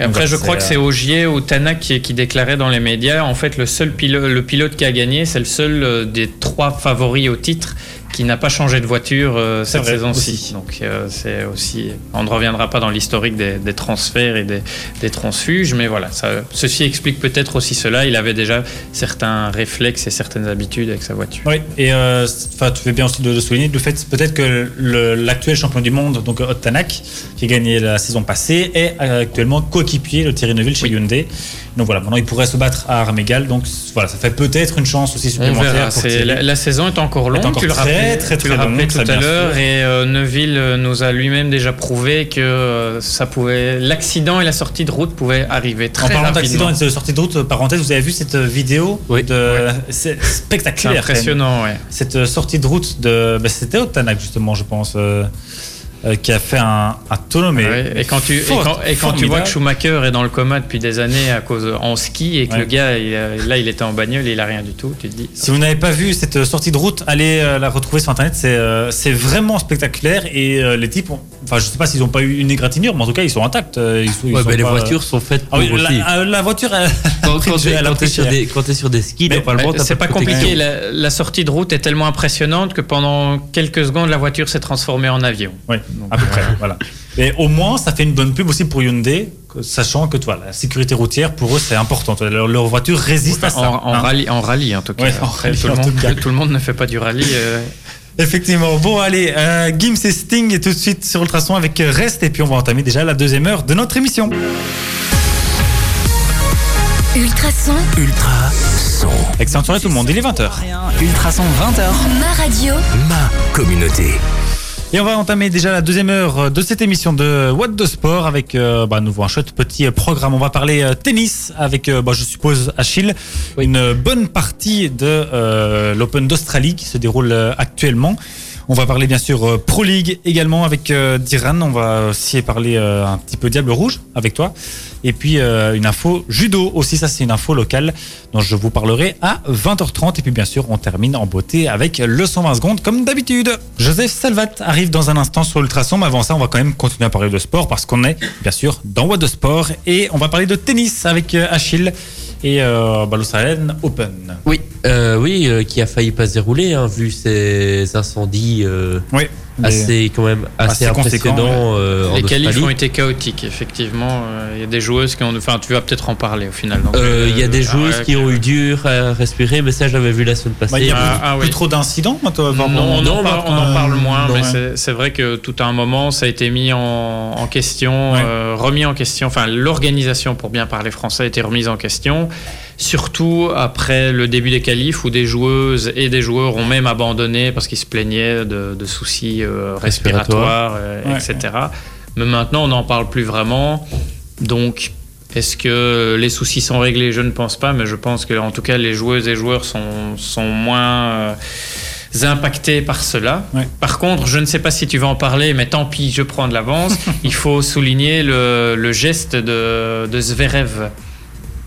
Et après, Donc, je crois que c'est Ogier ou Tanak qui, qui déclarait dans les médias, en fait, le seul pilote, le pilote qui a gagné, c'est le seul euh, des trois favoris au titre qui n'a pas changé de voiture euh, cette saison-ci. Donc, euh, c'est aussi, on ne reviendra pas dans l'historique des, des transferts et des, des transfuges, mais voilà, ça, ceci explique peut-être aussi cela. Il avait déjà certains réflexes et certaines habitudes avec sa voiture. Oui, et euh, tu fais bien aussi de, de souligner le fait peut-être que le- l'actuel champion du monde, donc Ott Tanak, qui a gagné la saison passée, est euh, actuellement coéquipier de Thierry Neuville chez Oui. Hyundai. Donc voilà, maintenant il pourrait se battre à armes égales. Donc voilà, ça fait peut-être une chance aussi On supplémentaire. verra. pour C'est- Thierry. La, la saison est encore longue. encore tu le très, très, tu très rappelais longue, tout à l'heure. Et euh, Neuville euh, nous a lui-même déjà prouvé que euh, ça pouvait, l'accident et la sortie de route pouvaient arriver En très parlant d'accident rapidement. et de sortie de route, parenthèse, vous avez vu cette vidéo Oui. de... C'est C'est spectaculaire. impressionnant, ouais. Cette euh, sortie de route de... ben, C'était Ott Tanak justement, je pense, euh, euh, qui a fait un, un tonneau, mais Ouais, Et quand tu, et quand, et quand tu vois que Schumacher est dans le coma depuis des années à cause en ski et que Ouais. le gars, il a- là, il était en bagnole et il a rien du tout, tu te dis. Si vous n'avez pas vu cette euh, sortie de route, allez euh, la retrouver sur internet. C'est euh, c'est vraiment spectaculaire et euh, les types, ont- enfin je sais pas s'ils n'ont pas eu une égratignure, mais en tout cas ils sont intacts. euh, Ils sont, ils Ouais, sont mais les voitures sont faites Ah pour oui, la, euh, la voiture, elle, Quand, quand pris t'es sur des, skis, normalement, C'est pas compliqué. La, la sortie de route est tellement impressionnante que pendant quelques secondes, la voiture s'est transformée en avion. Oui, à peu près. Voilà. Et au moins, ça fait une bonne pub aussi pour Hyundai, sachant que toi, la sécurité routière pour eux c'est important. Leur, leur voiture résiste à ça. En, en hein. rallye, en rallye, en tout cas. Ouais, en rallye, tout, le monde, tout cas. tout le monde ne fait pas du rallye. euh, Effectivement. Bon, allez, euh, Gims et Sting est tout de suite sur Ultrason avec euh, Reste et puis on va entamer déjà la deuxième heure de notre émission. Ultrason, Ultra son. Excellente soirée tout le monde, il est 20h. Ultrason 20h. ma radio, Ma communauté. Et on va entamer déjà la deuxième heure de cette émission de What de Sport avec euh, bah, nouveau un chouette petit programme. On va parler euh, tennis avec, euh, bah, je suppose, Achille. Une bonne partie de euh, l'Open d'Australie qui se déroule actuellement. On va parler bien sûr euh, Pro League également avec euh, Diran. On va aussi parler euh, un petit peu Diable Rouge avec toi. Et puis une info judo aussi, ça c'est une info locale dont je vous parlerai à 20h30. Et puis bien sûr, on termine en beauté avec le 120 secondes comme d'habitude. Joseph Salvat arrive dans un instant sur Ultrason, mais avant ça, on va quand même continuer à parler de sport parce qu'on est bien sûr dans What de Sport et on va parler de tennis avec Achille et euh, l'Australian Open. Oui, euh, oui, euh, qui a failli pas se dérouler, hein, vu ces incendies euh, Oui, assez quand même assez, Assez conséquents, impressionnants euh, en Les qualifs ont été chaotiques, effectivement. Euh, Il y a des joueuses qui ont. Enfin, tu vas peut-être en parler au final. Euh, Il y a des joueuses ah, qui ont eu dur à respirer, mais ça j'avais vu la semaine passée. Bah, il y a Ah, plus, ah, plus oui. trop d'incidents, moi, toi, Non, on, en non, parle, bah, on en parle moins, non, mais ouais. c'est- c'est vrai que tout à un moment, ça a été mis en, en question, Ouais. euh, remis en question. Enfin, l'organisation, pour bien parler français, a été remise en question. Surtout après le début des qualifs où des joueuses et des joueurs ont même abandonné parce qu'ils se plaignaient de, de soucis euh, respiratoires, euh, Ouais, etc. Mais maintenant, on n'en parle plus vraiment. Donc, est-ce que les soucis sont réglés? Je ne pense pas, mais je pense que, en tout cas, les joueuses et joueurs sont, sont moins euh, impactés par cela. Ouais. Par contre, je ne sais pas si tu vas en parler, mais tant pis, je prends de l'avance. Il faut souligner le, le geste de, de Zverev.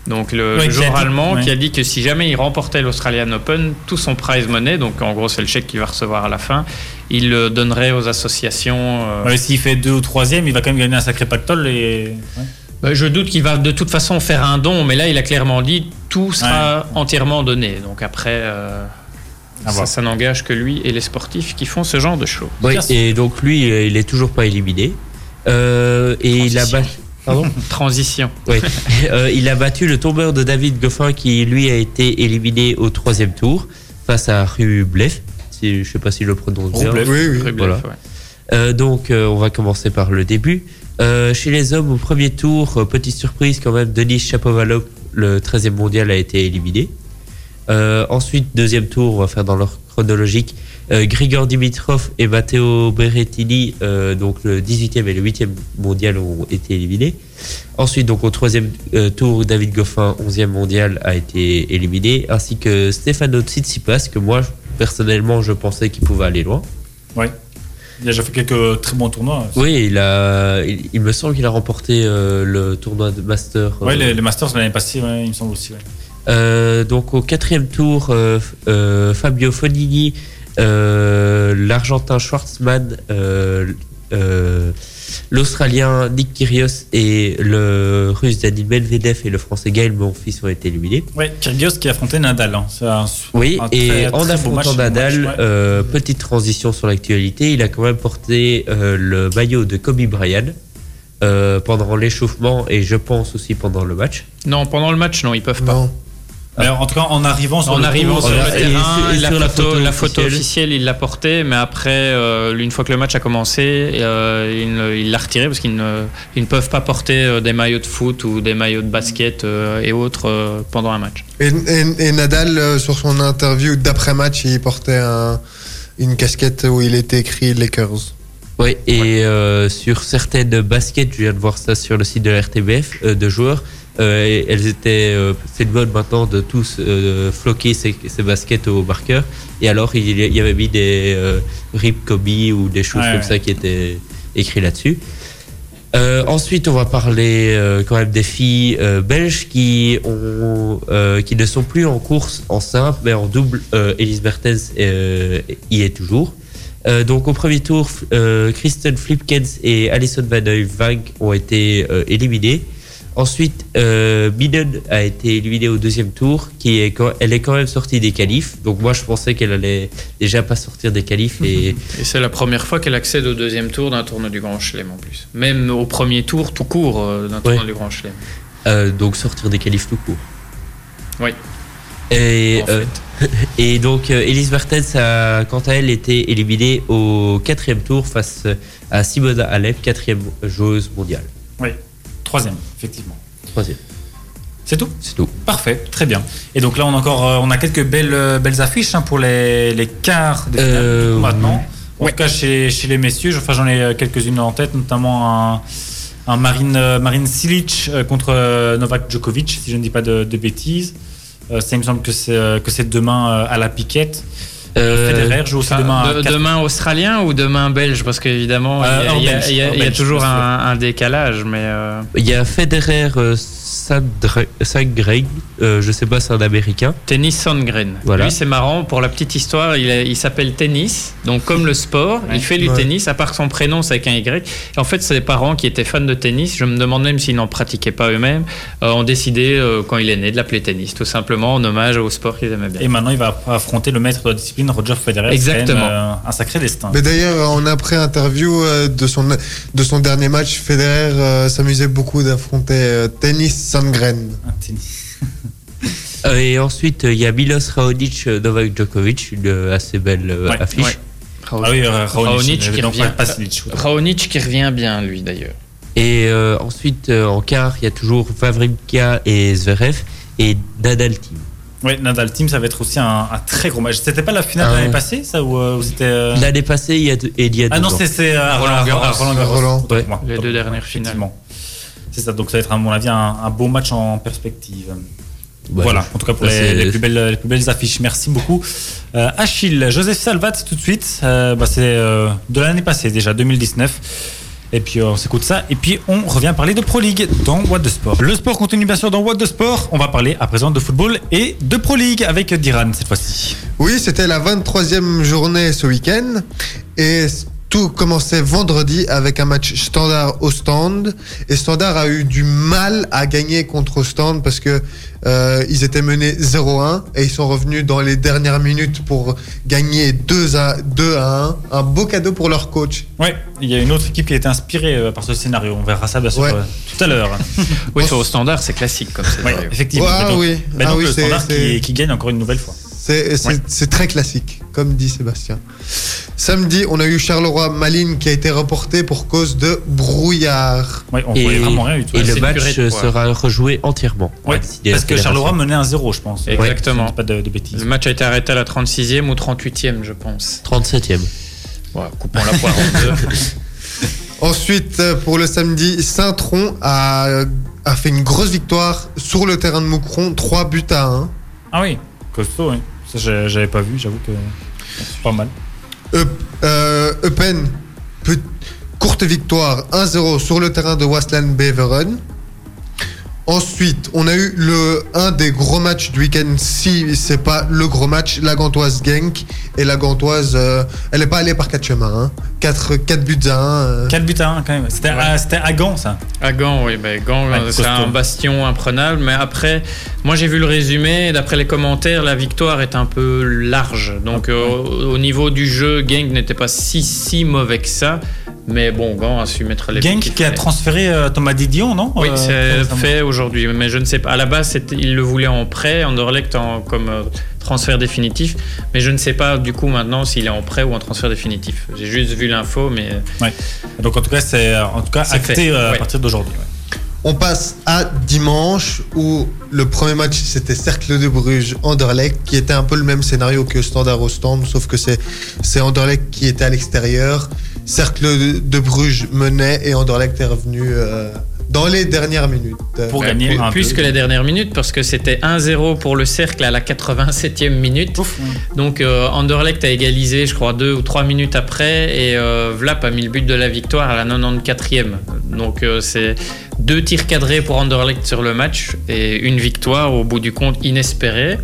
Donc le, joueur dit- allemand qui a dit que si jamais il remportait l'Australian Open, tout son prize money, donc en gros c'est le chèque qu'il va recevoir à la fin, il le donnerait aux associations. euh, Ouais, S'il fait deux ou troisième, il va quand même gagner un sacré pactole. Et... Ouais. bah, Je doute qu'il va de toute façon faire un don, mais là il a clairement dit tout sera entièrement donné. Donc après, euh, ça, n'engage que lui et les sportifs qui font ce genre de choses. Oui, et donc lui, euh, il est toujours pas éliminé. Euh, et il a. Pardon Transition. Oui. Euh, il a battu le tombeur de David Goffin qui lui a été éliminé au troisième tour face à Rublev. Si, je sais pas si je le prononce bien. Rublev. Oui, oui. Rublev, Voilà. ouais. Euh, donc euh, on va commencer par le début. Euh, chez les hommes au premier tour, euh, petite surprise quand même, Denis Shapovalov, le 13e mondial, a été éliminé. Euh, ensuite, deuxième tour, on va faire dans l'ordre chronologique. Euh, Grigor Dimitrov et Matteo Berrettini, euh, donc le 18e et le 8e mondial, ont été éliminés. Ensuite, donc au troisième euh, tour, David Goffin, 11e mondial, a été éliminé, ainsi que Stefano Tsitsipas, que moi personnellement je pensais qu'il pouvait aller loin. Ouais. Il a déjà fait quelques très bons tournois. Oui, il a, il, il me semble qu'il a remporté euh, le tournoi de Master. euh, Ouais, les, les Masters l'année passée, ouais, il me semble aussi. ouais. euh, donc au quatrième tour, Fabio Fonini, l'Argentin Schwartzmann, euh, euh, l'Australien Nick Kyrgios et le Russe Daniil Medvedev et le Français Gaël Monfils ont été éliminés. Ouais, Kyrgios qui a affronté Nadal. hein. Un- Oui, un et très- en très affrontant match, Nadal, match, ouais. euh, petite transition sur l'actualité, il a quand même porté euh, le maillot de Kobe Bryant euh, pendant l'échauffement et je pense aussi pendant le match. Non, pendant le match, non, ils peuvent pas. Non. Mais en tout cas, en arrivant sur En le arrivant sur le et terrain, et la, sur la photo, photo la photo officielle. officielle, il l'a portée, mais après, euh, une fois que le match a commencé, euh, il l'a retiré parce qu'ils ne, ils ne peuvent pas porter euh, des maillots de foot ou des maillots de basket euh, et autres euh, pendant un match. Et, et- et Nadal, euh, sur son interview d'après-match, il portait un- une casquette où il était écrit Lakers. Oui, et euh, sur certaines baskets, je viens de voir ça sur le site de la RTBF, euh, de joueurs, euh, elles étaient, euh, c'est une mode maintenant de tous euh, floquer ces, ces baskets au marqueur, et alors il, y- il y avait mis des euh, Rip Kobe ou des choses Ouais, comme ouais. ça qui étaient écrits là-dessus. Ensuite, on va parler quand même des filles belges qui ont, qui ne sont plus en course en simple, mais en double. Elise Mertens y est toujours. Euh, donc au premier tour, euh, Kristen Flipkens et Alison Van Heuvank ont été euh, éliminés. Ensuite, euh, Minen a été éliminée au deuxième tour, qui est quand, elle est quand même sortie des qualifs. Donc moi, je pensais qu'elle allait déjà pas sortir des qualifs et Et c'est la première fois qu'elle accède au deuxième tour d'un tournoi du Grand Chelem en plus. Même au premier tour, tout court, euh, d'un tournoi du Grand Chelem. euh, donc sortir des qualifs tout court. Oui. Et, En euh, et donc, Elise Mertens a, quant à elle, été éliminée au quatrième tour face à Simona Alep, quatrième joueuse mondiale. Oui, troisième, effectivement. Troisième, C'est tout? C'est tout. Parfait, très bien. Et donc là, on a encore, euh, on a quelques belles, euh, belles affiches hein, pour les, les quarts de finale Euh, maintenant. En Ouais. tout cas, chez, chez les messieurs, enfin, j'en ai quelques-unes en tête, notamment un, un Marine, Marine Silic contre Novak Djokovic, si je ne dis pas de, de bêtises. Euh, ça, il me semble que c'est demain à la piquette. Euh, Federer joue aussi Enfin, demain de- demain australien ou demain belge? Parce qu'évidemment, Euh, il y a- y y y toujours un, un décalage. Mais euh, Il y a Federer euh, Sandgren, euh, je sais pas, c'est un américain. Tennis Sandgren. Voilà. Lui, c'est marrant. Pour la petite histoire, il, s'appelle Tennis. Donc, comme le sport, il fait du Ouais. tennis. À part que son prénom, c'est avec un Y. Et en fait, ses parents qui étaient fans de tennis, je me demande même s'ils n'en pratiquaient pas eux-mêmes, euh, ont décidé, euh, quand il est né, de l'appeler tennis. Tout simplement en hommage au sport qu'ils aimaient bien. Et maintenant, il va affronter le maître de la discipline, Roger Federer. Exactement. même, euh, un sacré destin. Mais d'ailleurs, en après-interview de son, de son dernier match, Federer euh, s'amusait beaucoup d'affronter euh, Tennis Sandgren. Euh, et ensuite, il y a Milos Raonic, euh, Novak Djokovic, une euh, assez belle Ouais, affiche. ouais. Ah oui, Raonic, qui revient. pas Pasinic. Raonic qui revient bien, lui, d'ailleurs. Et euh, ensuite, euh, en quart, il y a toujours Wawrinka et Zverev et Nadal Team. Oui, Nadal Team, ça va être aussi un, un très gros match. C'était pas la finale Ah de l'année ouais. passée, ça ou ou c'était. L'année passée, il y a deux, et il y a Ah deux non, ans. c'est c'est, euh, Roland Garros. ah, Roland Garros. Ouais. Les deux dernières finales. C'est ça, donc ça va être à mon avis un, un beau match en perspective. Ouais, voilà, en tout cas pour les, plus belles, les plus belles affiches. Merci beaucoup. Euh, Achille, Joseph Salvat tout de suite. Euh, bah, c'est euh, de l'année passée déjà, 2019. Et puis on s'écoute ça. Et puis on revient parler de Pro League dans What the Sport. Le sport continue bien sûr dans What the Sport. On va parler à présent de football et de Pro League avec Diran cette fois-ci. Oui, c'était la 23e journée ce week-end. Et tout commençait vendredi avec un match standard au stand. Et Standard a eu du mal à gagner contre stand parce que euh, ils étaient menés 0-1 et ils sont revenus dans les dernières minutes pour gagner 2 à, 2 à 1. Un beau cadeau pour leur coach. Ouais, il y a une autre équipe qui a été inspirée euh, par ce scénario. On verra ça bien sûr Ouais. euh, tout à l'heure. Oui, au standard, c'est classique comme Ouais, effectivement. Ah donc- oui, ah oui, le standard qui, qui gagne encore une nouvelle fois. C'est c'est- Ouais. c'est très classique, comme dit Sébastien. Samedi, on a eu Charleroi Malines qui a été reporté pour cause de brouillard. Ouais, on Et- voyait vraiment rien du tout. Et le match purée euh, sera rejoué entièrement. Ouais, parce que. Charleroi menait un 0 je pense. Exactement. Pas de, de bêtises. Le match a été arrêté à la 36e ou 38e, je pense. 37e. Voilà, coupons la poire en deux. Ensuite, euh, pour le samedi, Saint-Tron a, a fait une grosse victoire sur le terrain de Moucron, 3 buts à 1. Ah oui, costaud, oui. Ça, j'avais pas vu, j'avoue que c'est pas mal. Eup- euh, Eupen, pe- courte victoire 1-0 sur le terrain de Wasland Beveren. Ensuite, on a eu le, un des gros matchs du week-end, si c'est pas le gros match, la Gantoise Genk. Et la Gantoise, euh, elle est pas allée par quatre chemins. Hein. 4, buts à 1. euh. 4 buts à 1 quand même. C'était à, c'était à Gand ça. À Gand, oui, ben, Gand, Ouais, c'est costaud. un bastion imprenable. Mais après, moi j'ai vu le résumé. et D'après les commentaires, la victoire est un peu large. Donc euh, au au niveau du jeu, Genk n'était pas si si mauvais que ça. Mais bon, Gand a su mettre les Genk qui a transféré euh, Thomas Didion, non Oui, Euh, c'est fait aujourd'hui, mais je ne sais pas. À la base, c'était- il le voulait en prêt, Anderlecht en, comme euh, transfert définitif, mais je ne sais pas du coup maintenant s'il est en prêt ou en transfert définitif. J'ai juste vu l'info, mais euh, Donc en tout cas, c'est euh, en tout cas acté fait, euh, à ouais. partir d'aujourd'hui. ouais. On passe à dimanche où le premier match c'était Cercle de Bruges Anderlecht qui était un peu le même scénario que Standard au stand sauf que c'est c'est Anderlecht qui était à l'extérieur. Cercle de, de Bruges menait et Anderlecht est revenu euh, dans les dernières minutes. Pour ouais, gagner plus, un plus peu. que les dernières minutes, parce que c'était 1-0 pour le cercle à la 87e minute. Ouf. Donc euh, Anderlecht a égalisé, je crois, deux ou trois minutes après, et euh, Vlap a mis le but de la victoire à la 94e. Donc euh, c'est deux tirs cadrés pour Anderlecht sur le match et une victoire au bout du compte inespérée.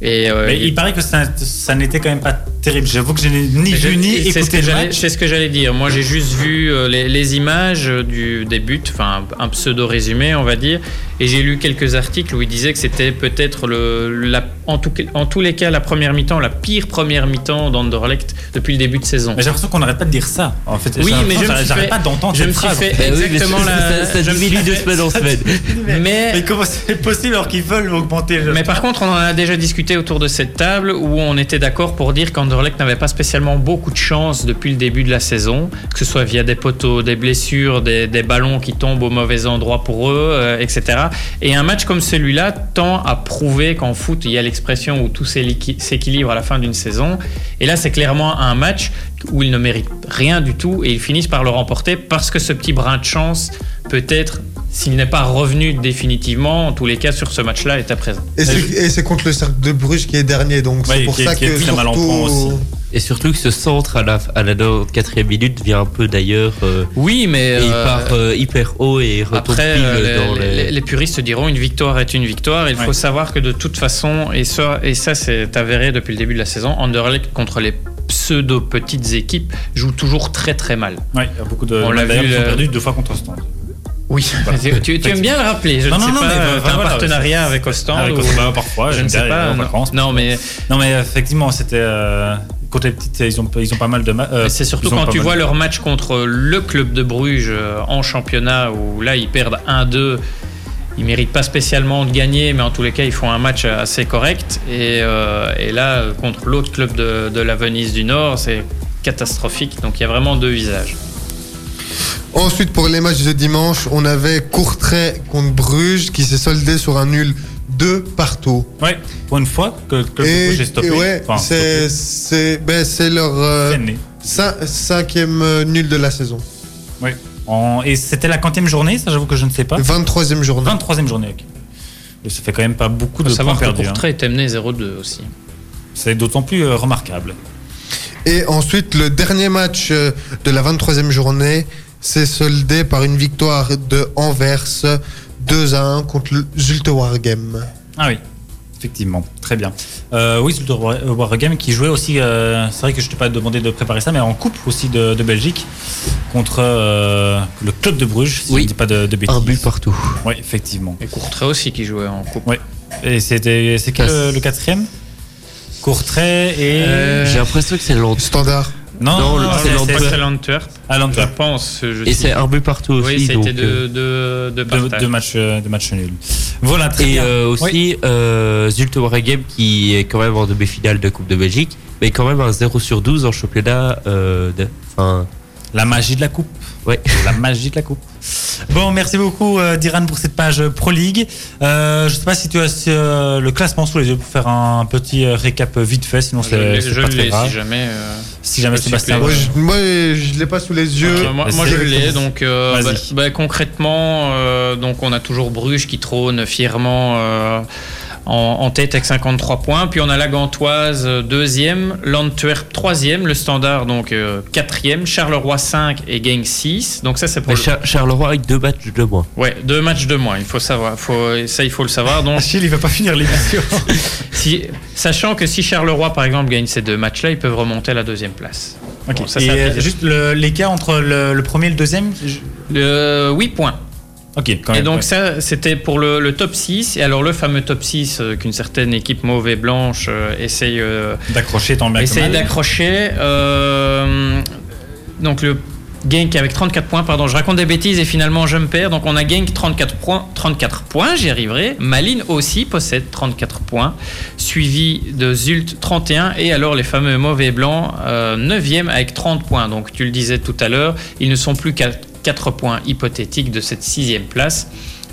Et euh, Mais il- il paraît que ça, ça n'était quand même pas terrible. J'avoue que je n'ai ni vu ni écouté le match. C'est ce que j'allais dire. Moi, j'ai juste vu euh, les, les images du, des buts, enfin un pseudo résumé, on va dire, et j'ai lu quelques articles où il disait que c'était peut-être le, la- en, tout, en tous les cas la première mi-temps, la pire première mi-temps d'Anderlecht depuis le début de saison. Mais j'ai l'impression qu'on n'arrête pas de dire ça. En fait, Oui, mais j'arrête pas d'entendre je cette me suis phrase. fait mais exactement la. ça, ça je me diminue de semaine en semaine. Mais Mais comment c'est possible alors qu'ils veulent augmenter le... Mais par contre, on en a déjà discuté autour de cette table où on était d'accord pour dire qu'Anderlecht n'avait pas spécialement beaucoup de chance depuis le début de la saison, que ce soit via des poteaux, des blessures, des, des ballons qui tombent au mauvais endroit pour eux, euh, etc. Et un match comme celui-là tend à prouver qu'en foot, il y a l'expression où tout s'équilibre à la fin d'une saison. Et là, c'est clairement un match où ils ne méritent rien du tout et ils finissent par le remporter parce que ce petit brin de chance peut-être s'il n'est pas revenu définitivement, en tous les cas, sur ce match-là, est à présent. Et c'est- contre le cercle de Bruges qui est dernier, donc Ouais, c'est pour qui est- ça qui est que très mal en point surtout- aussi. Et surtout que ce centre à la, à la 4 minute vient un peu d'ailleurs. euh, Oui, mais et il euh, part euh, hyper haut et retombe Après, pile euh, dans les, les... puristes diront une victoire est une victoire. Il faut savoir que de toute façon, et ça, et ça c'est avéré depuis le début de la saison, Anderlecht contre les pseudo petites équipes joue toujours très très mal. Ouais, il y a beaucoup de. On l'a d'ailleurs, vu, ils ont euh, perdu deux fois contre Ostend. Oui, tu, tu aimes bien le rappeler. Je Non, ne non, sais non, pas, mais euh, t'as un voilà, partenariat avec Ostend Avec ou- Ostend, parfois, Je ne sais pas. en non. Non, mais Non, mais effectivement, c'était. Euh, côté les petites, ils ont, ils ont pas mal de matchs. Mais c'est surtout quand tu vois leur match contre le club de Bruges euh, en championnat où là ils perdent 1-2. Ils méritent pas spécialement de gagner, mais en tous les cas ils font un match assez correct. Et, euh, et là contre l'autre club de, de la Venise du Nord, c'est catastrophique. Donc il y a vraiment deux visages. Ensuite, pour les matchs de dimanche, on avait Courtrai contre Bruges qui s'est soldé sur un nul 2 partout. Ouais, pour une fois que, que et, j'ai stoppé. et ouais, Enfin, c'est c'est ben, c'est leur euh, cin- cinquième euh, nul de la saison. Ouais. En- Et c'était la quantième journée, ça j'avoue que je ne sais pas. 23e journée. 23e journée, ok. Et ça fait quand même pas beaucoup de savoir points perdus. hein. Courtrai est mené 0-2 aussi. C'est d'autant plus euh, remarquable. Et ensuite, le dernier match de la 23e journée s'est soldé par une victoire de Anvers 2 à 1 contre le Zulte Waregem. Ah oui, effectivement, très bien. Euh, oui, c'est le Wargame qui jouait aussi, euh, c'est vrai que je t'ai pas demandé de préparer ça, mais en coupe aussi de, de Belgique contre euh, le club de Bruges, si Oui. je ne dis pas de, de bêtises. Un but partout. Oui, effectivement. Et Courtrai aussi qui jouait en coupe. Ouais. Et c'était, c'est quel le, le quatrième? Courtrai et. Euh, J'ai l'impression que c'est l'autre. Standard. Non, non, non, c'est l'Antwerp. À je pense. je Et c'est un but partout aussi. Oui, c'était de, de, de matchs, deux matchs nuls. Voilà, très Et bien. euh, aussi, Oui. euh, Zulte Waregem qui est quand même en demi-finale de Coupe de Belgique, mais quand même un 0 sur 12 en championnat. euh, de- Enfin, La magie de la coupe. Ouais. La magie de la coupe. Bon, merci beaucoup euh, Diran pour cette page Pro League. Euh, je sais pas si tu as euh, le classement sous les yeux pour faire un petit euh, récap vite fait, sinon Je c'est je pas très grave. si jamais. euh, Si jamais je suis Sébastien. Moi, je, moi, je l'ai pas sous les yeux. Moi, je l'ai donc euh, bah, bah, concrètement euh, donc on a toujours Bruges qui trône fièrement euh, en, en tête avec 53 points puis on a la Gantoise euh, deuxième l'Antwerp troisième le Standard donc euh, quatrième Charleroi 5 et Gang 6 donc ça c'est pour le- Char- Charleroi avec deux matchs de moins. ouais deux matchs de moins il faut savoir faut, ça il faut le savoir donc Achille, il va pas finir l'émission. si, sachant que si Charleroi par exemple gagne ces deux matchs là ils peuvent remonter à la deuxième place Ok. Bon, ça, et euh, juste l'écart entre le, le premier et le deuxième. je- Le 8 points Quand Et donc ça, c'était pour le, le top 6. Et alors le fameux top 6 euh, qu'une certaine équipe mauve et blanche euh, essaye, euh, d'accrocher tant bien que essaye mal. d'accrocher. Euh, donc le Genk avec 34 points, pardon, je raconte des bêtises et finalement je me perds. Donc on a Genk 34 points, 34 points, j'y arriverai. Malines aussi possède 34 points, suivi de Zult 31 et alors les fameux mauvais blancs euh, 9e avec 30 points. Donc tu le disais tout à l'heure, ils ne sont plus qu'à 4 points hypothétiques de cette sixième place.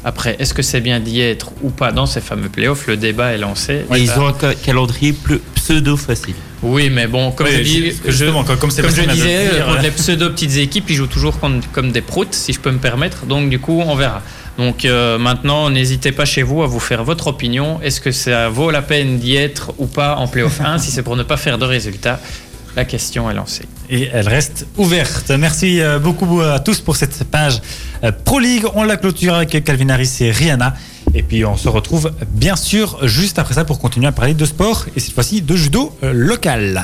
Après, est-ce que c'est bien d'y être ou pas dans ces fameux playoffs? Le débat est lancé. Ils Ça- ont un ca- calendrier plus pseudo facile. Oui, mais bon, comme Oui, je dis, comme- comme comme disais, dire, contre euh, les pseudo petites équipes, ils jouent toujours contre- comme des proutes, si je peux me permettre. Donc du coup, on verra. Donc euh, maintenant, n'hésitez pas chez vous à vous faire votre opinion. Est-ce que ça vaut la peine d'y être ou pas en playoff 1 Si c'est pour ne pas faire de résultats, la question est lancée. et elle reste ouverte. Merci euh, beaucoup à tous pour cette page euh, Pro League. On la clôture avec Calvin Harris et Rihanna. Et puis on se retrouve bien sûr juste après ça pour continuer à parler de sport et cette fois-ci de judo euh, local.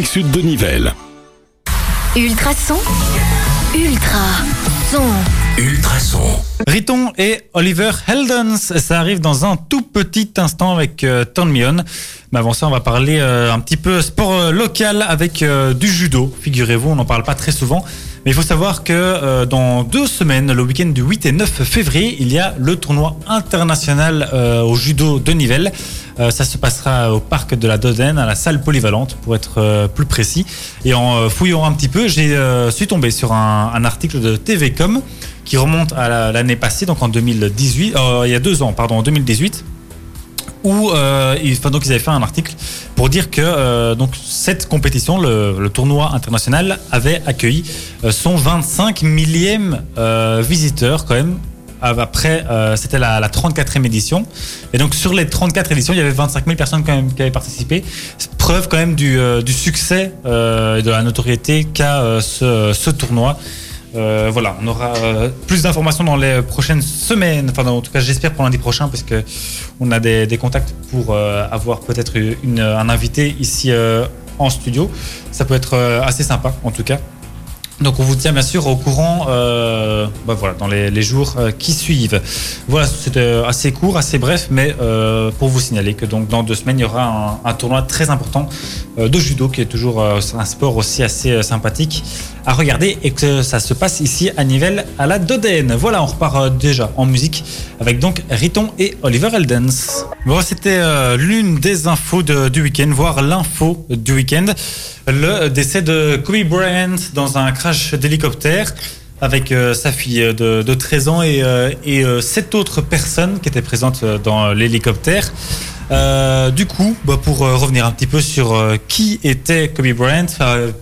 sud de Nivelles. Ultrason. Ultra. Son. Ultrason. Riton et Oliver Heldens, ça arrive dans un tout petit instant avec euh. Mais avant ça, on va parler euh, un petit peu sport euh, local avec euh, du judo. Figurez-vous, on n'en parle pas très souvent. Mais il faut savoir que euh, dans deux semaines, le week-end du 8 et 9 février, il y a le tournoi international euh, au judo de Nivelles. Euh, ça se passera au parc de la Dodène, à la salle polyvalente, pour être plus précis. Et en fouillant un petit peu, j'ai suis tombé sur un, article de TVcom qui remonte à la- l'année passée, donc en 2018, euh, il y a deux ans, pardon, en 2018 où euh, ils, enfin, donc ils avaient fait un article pour dire que euh, donc cette compétition, le, le tournoi international, avait accueilli euh, son 25 millième euh, visiteur quand même. Après, euh, c'était la, la 34e édition. Et donc, sur les 34 éditions, il y avait 25 000 personnes quand même qui avaient participé. Preuve quand même du, du succès et de la notoriété qu'a ce, ce tournoi. Euh, voilà, on aura euh, plus d'informations dans les prochaines semaines. Enfin, en tout cas, j'espère pour lundi prochain, parce on a des, contacts pour euh, avoir peut-être un invité ici en studio. Ça peut être assez sympa, en tout cas. Donc on vous tient bien sûr au courant euh, bah voilà, dans les, jours euh, qui suivent. Voilà, c'était assez court, assez bref, mais euh, pour vous signaler que donc dans deux semaines, il y aura un, tournoi très important euh, de judo qui est toujours euh, un sport aussi assez euh, sympathique à regarder et que ça se passe ici à Nivelles à la Dodène. Voilà, on repart euh, déjà en musique avec donc Riton et Oliver Eldens. Bon, c'était euh, l'une des infos de- du week-end, voire l'info du week-end. Le décès de Kobe Bryant dans un crash d'hélicoptère avec euh, sa fille de, de 13 ans et, euh, et euh, sept autres personnes qui étaient présentes euh, dans l'hélicoptère. Du coup, bah, pour revenir un petit peu sur qui était Kobe Bryant,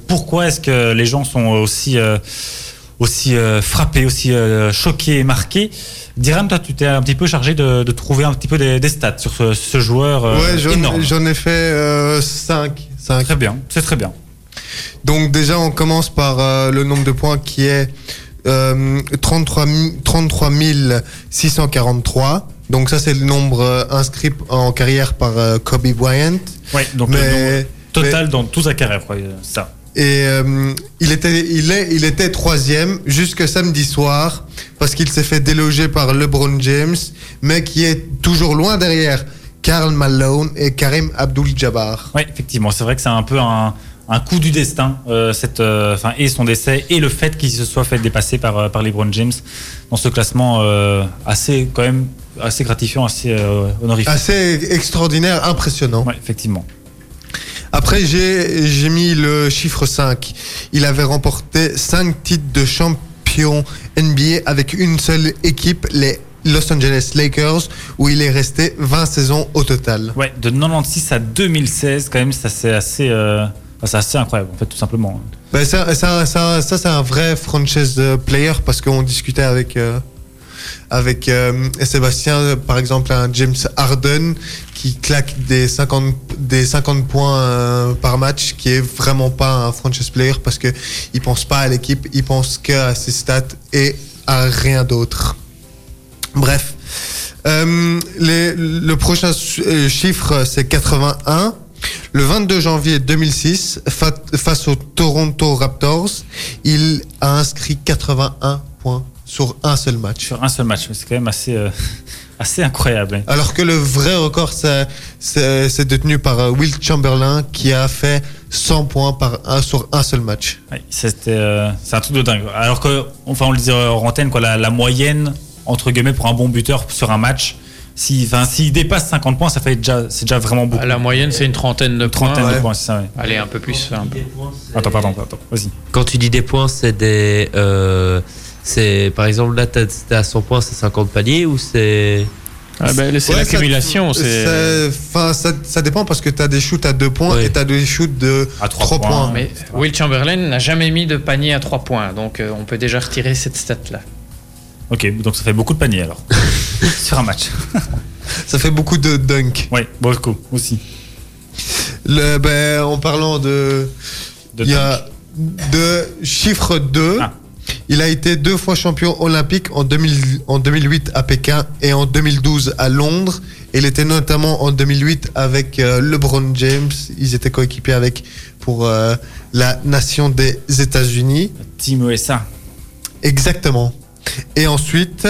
pourquoi est-ce que les gens sont aussi, aussi frappés, aussi choqués et marqués? Diram, toi, tu t'es un petit peu chargé de, de trouver un petit peu des, des stats sur ce, ce joueur ouais, énorme. j'en ai fait 5. Très bien, c'est très bien. Donc déjà, on commence par euh, le nombre de points qui est euh, 33, mi- 33 643. Donc ça, c'est le nombre euh, inscrit en carrière par euh, Kobe Bryant. Oui, donc le Mais- nombre total dans toute sa carrière, quoi, euh, ça. Et il était, il est, il était troisième jusque samedi soir parce qu'il s'est fait déloger par LeBron James, mais qui est toujours loin derrière Karl Malone et Karim Abdul-Jabbar. Oui, effectivement, c'est vrai que c'est un peu un, un coup du destin, euh, cette, euh, enfin, et son décès, et le fait qu'il se soit fait dépasser par, euh, par LeBron James dans ce classement euh, assez, quand même, assez gratifiant, assez honorifique. Assez extraordinaire, impressionnant. Ouais, effectivement. Après, j'ai mis le chiffre 5. Il avait remporté 5 titres de champion NBA avec une seule équipe, les Los Angeles Lakers, où il est resté 20 saisons au total. Ouais, de 96 à 2016, quand même, ça c'est assez, c'est assez incroyable, en fait, tout simplement. Ben, ça, ça, ça, ça, c'est un vrai franchise player parce qu'on discutait avec, euh, avec euh, Sébastien, euh, par exemple, un James Harden qui claque des 50, des 50 points euh, par match, qui est vraiment pas un franchise player parce que il pense pas à l'équipe, il pense qu'à ses stats et à rien d'autre. Bref. Euh, les- le prochain euh, chiffre, c'est 81. Le 22 janvier 2006, fa- face aux Toronto Raptors, il a inscrit 81 points sur un seul match. Sur un seul match, c'est quand même assez, euh, assez incroyable. hein. Alors que le vrai record, c'est- détenu par euh, Will Chamberlain qui a fait 100 points par un, sur un seul match. C'était, euh, c'est un truc de dingue. Alors que, enfin, on le disait en antenne, quoi, la, la moyenne entre guillemets pour un bon buteur sur un match, si, enfin, s'il dépasse 50 points, ça fait déjà, c'est déjà vraiment beaucoup. À la moyenne, c'est une trentaine de points. trentaine de points, c'est ça. ouais. Allez, un peu plus. un peu. Attends, pardon, attends, vas-y. Quand tu dis des points, c'est des. euh, c'est par exemple là, t'as- t'es à 100 points, c'est 50 paniers ou c'est? Ah ben, c'est Ouais, l'accumulation. ça- c'est- c'est- enfin, ça, ça dépend parce que tu as des shoots à 2 points Ouais. et tu as des shoots de À trois 3 points. points. Mais Will Chamberlain n'a jamais mis de panier à 3 points, donc euh, on peut déjà retirer cette stat-là. Ok, donc ça fait beaucoup de paniers alors. sur un match. Ça fait beaucoup de dunk. Oui, beaucoup aussi. Le, ben, en parlant de. De Il y a de chiffre 2. Ah. Il a été deux fois champion olympique en, 2000 en 2008 à Pékin et en 2012 à Londres. Il était notamment en 2008 avec euh, LeBron James. Ils étaient coéquipiers avec pour euh, la nation des États-Unis. Team USA. Exactement. Et ensuite,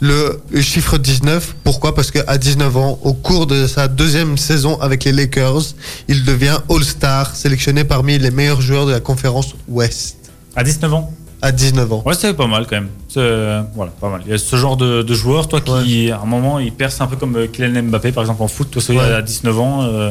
le chiffre 19. Pourquoi? Parce qu'à 19 ans, au cours de sa deuxième saison avec les Lakers, il devient All-Star, sélectionné parmi les meilleurs joueurs de la conférence Ouest. À 19 ans? À 19 ans. Ouais, c'est pas mal quand même. Euh, voilà, pas mal. Il y a ce genre de, de joueur, toi, qui, à un moment, il perce un peu comme euh, Kylian Mbappé, par exemple, en foot. Toi, Ouais. à 19 ans, euh,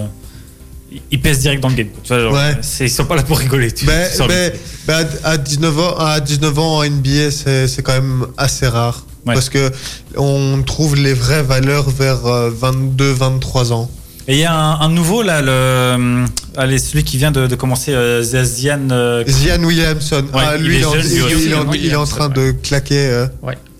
il- il pèse direct dans le game. Tu vois, genre, Ouais. ils sont pas là pour rigoler. Tu, Mais, mais- vite. mais à, à 19 ans, à 19 ans en NBA, c'est quand même assez rare. Parce que on trouve les vraies valeurs vers 22-23 ans. Et il y a un, un nouveau, là, le, euh, allez, celui qui vient de, de commencer, euh, Zian. euh, Zian Williamson, Ouais, ah, il lui, est il, est en- jeune, lui il- aussi, il est en- non, il est en Williamson, train de claquer. euh.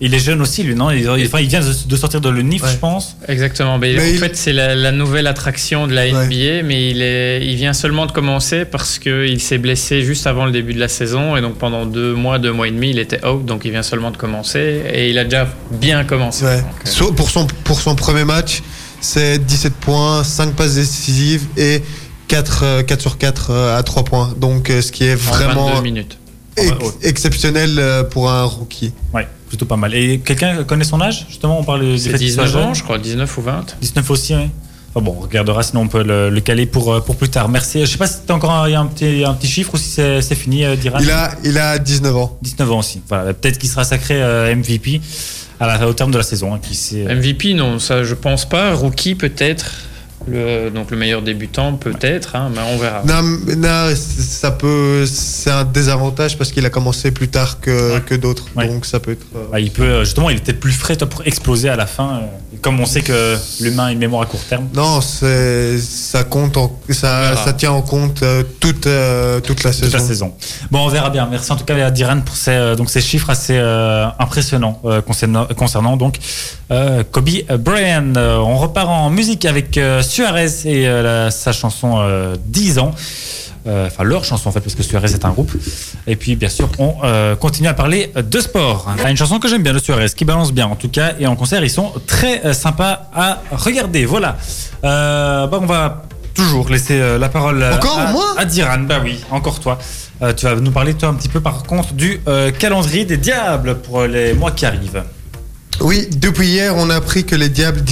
il est jeune aussi, lui, non? Il, il- enfin, il vient de, sortir de l'UNIF, je pense. Exactement. Mais Mais en il- fait, c'est la, la nouvelle attraction de la NBA, mais il, est, il vient seulement de commencer parce qu'il s'est blessé juste avant le début de la saison. Et donc, pendant deux mois, deux mois et demi, il était out. Donc, il vient seulement de commencer. Et il a déjà bien commencé. Ouais. Donc, euh, So- pour, son, pour son premier match, c'est 17 points, 5 passes décisives et 4, euh, 4 sur 4 euh, à 3 points. Donc, euh, ce qui est en vraiment 22 minutes. ex- Ah ouais. exceptionnel euh, pour un rookie. Ouais, plutôt pas mal. Et quelqu'un connaît son âge, justement On parle soit 19 ans, je crois, 19 ou 20. 19 aussi, oui. Enfin bon, on regardera, sinon on peut le, le caler pour, euh, pour plus tard. Merci. Je sais pas si t'as encore un, il y a un, petit, un petit chiffre ou si c'est fini, euh, Diran. Il a, il a 19 ans. 19 ans aussi. Voilà, peut-être qu'il sera sacré euh, MVP à la, au terme de la saison. hein, qui euh, MVP, non, ça je pense pas. Rookie, peut-être. Le, donc le meilleur débutant, peut-être, hein, mais on verra. Non, ça peut, c'est un désavantage parce qu'il a commencé plus tard que, Ouais. que d'autres. Ouais. Donc, ça peut être. euh, bah, il peut, euh, justement, il est peut-être plus frais toi, pour exploser à la fin. euh, comme on sait que l'humain a une mémoire à court terme. Non, c'est, ça compte, en- ça, ça tient en compte euh, toute, euh, toute la toute saison. la saison. Bon, on verra bien. Merci en tout cas à Diran pour ces, euh, donc ces chiffres assez euh, impressionnants euh, concernant, concernant donc euh, Kobe Bryant. On repart en musique avec euh, Suarez et euh, la- sa chanson euh, 10 ans. Euh, Enfin, leur chanson en fait, parce que Suarez est un groupe. Et puis, bien sûr, on euh, continue à parler de sport. Ah, Une chanson que j'aime bien de Suarez, qui balance bien en tout cas. Et en concert, ils sont très euh, sympas à regarder. Voilà. Euh, bah, on va toujours laisser euh, la parole à- Encore à, moi? à Diran. Bah oui, encore toi. Euh, tu vas nous parler toi un petit peu par contre du euh, calendrier des diables pour les mois qui arrivent. Oui, depuis hier, on a appris que les Diables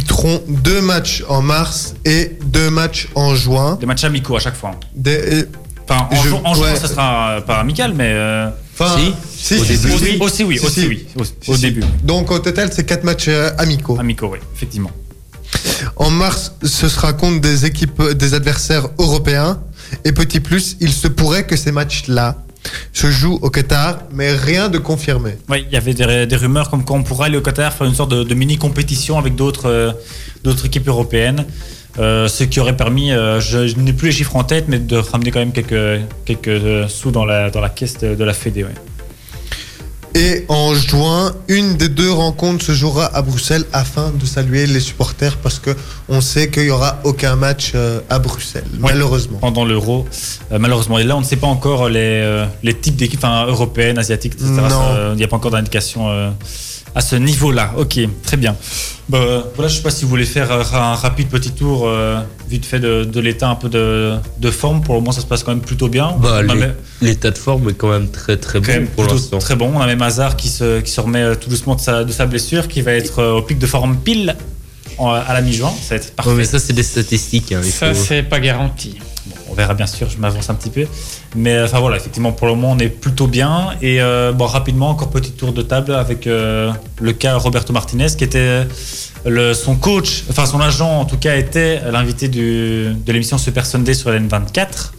disputeront deux matchs en mars et deux matchs en juin. Des matchs amicaux à chaque fois. Des- euh, Enfin, en, Je- ju- en juin, ça sera euh, pas amical, mais euh, Enfin, Si. si, Au si, début. si, aussi, si. aussi oui, Si, aussi si. oui, au, début. Donc au total, c'est quatre matchs amicaux. Amicaux, oui, effectivement. En mars, ce sera contre des équipes, des adversaires européens. Et petit plus, il se pourrait que ces matchs-là se jouent au Qatar, mais rien de confirmé. Oui, il y avait des, rumeurs comme quoi on pourrait aller au Qatar faire une sorte de, de mini compétition avec d'autres euh, équipes européennes. Euh, ce qui aurait permis, euh, je, n'ai plus les chiffres en tête, mais de ramener quand même quelques, quelques sous dans la, dans la caisse de, la Fédé. Et en juin, une des deux rencontres se jouera à Bruxelles afin de saluer les supporters parce que on sait qu'il y aura aucun match euh, à Bruxelles, Ouais. malheureusement. pendant l'euro, euh, malheureusement. Et là, on ne sait pas encore les, euh, les types d'équipes enfin, européennes, asiatiques, etc. Il n'y a pas encore d'indication euh, à ce niveau-là. Ok, très bien. Bah, voilà, je ne sais pas si vous voulez faire euh, un rapide petit tour, euh, vite fait, de, de l'état un peu de, de forme. Pour le moment, ça se passe quand même plutôt bien. Bah, l'état de forme est quand même très très quand bon même pour plutôt l'instant. très bon. On a même Hazard qui se, qui se remet euh, tout doucement de sa, de sa blessure, qui va être euh, au pic de forme pile en- à la mi-juin. Ça va être parfait. Ouais, mais ça, c'est des statistiques. hein, Ça, faut- c'est pas garanti. Bon, on verra bien sûr, je m'avance un petit peu. Mais enfin voilà, effectivement, pour le moment, on est plutôt bien. Et euh, bon, rapidement, encore petit tour de table avec euh, le cas Roberto Martinez, qui était le, son coach, enfin son agent en tout cas, était l'invité de l'émission Super Sunday sur LN24.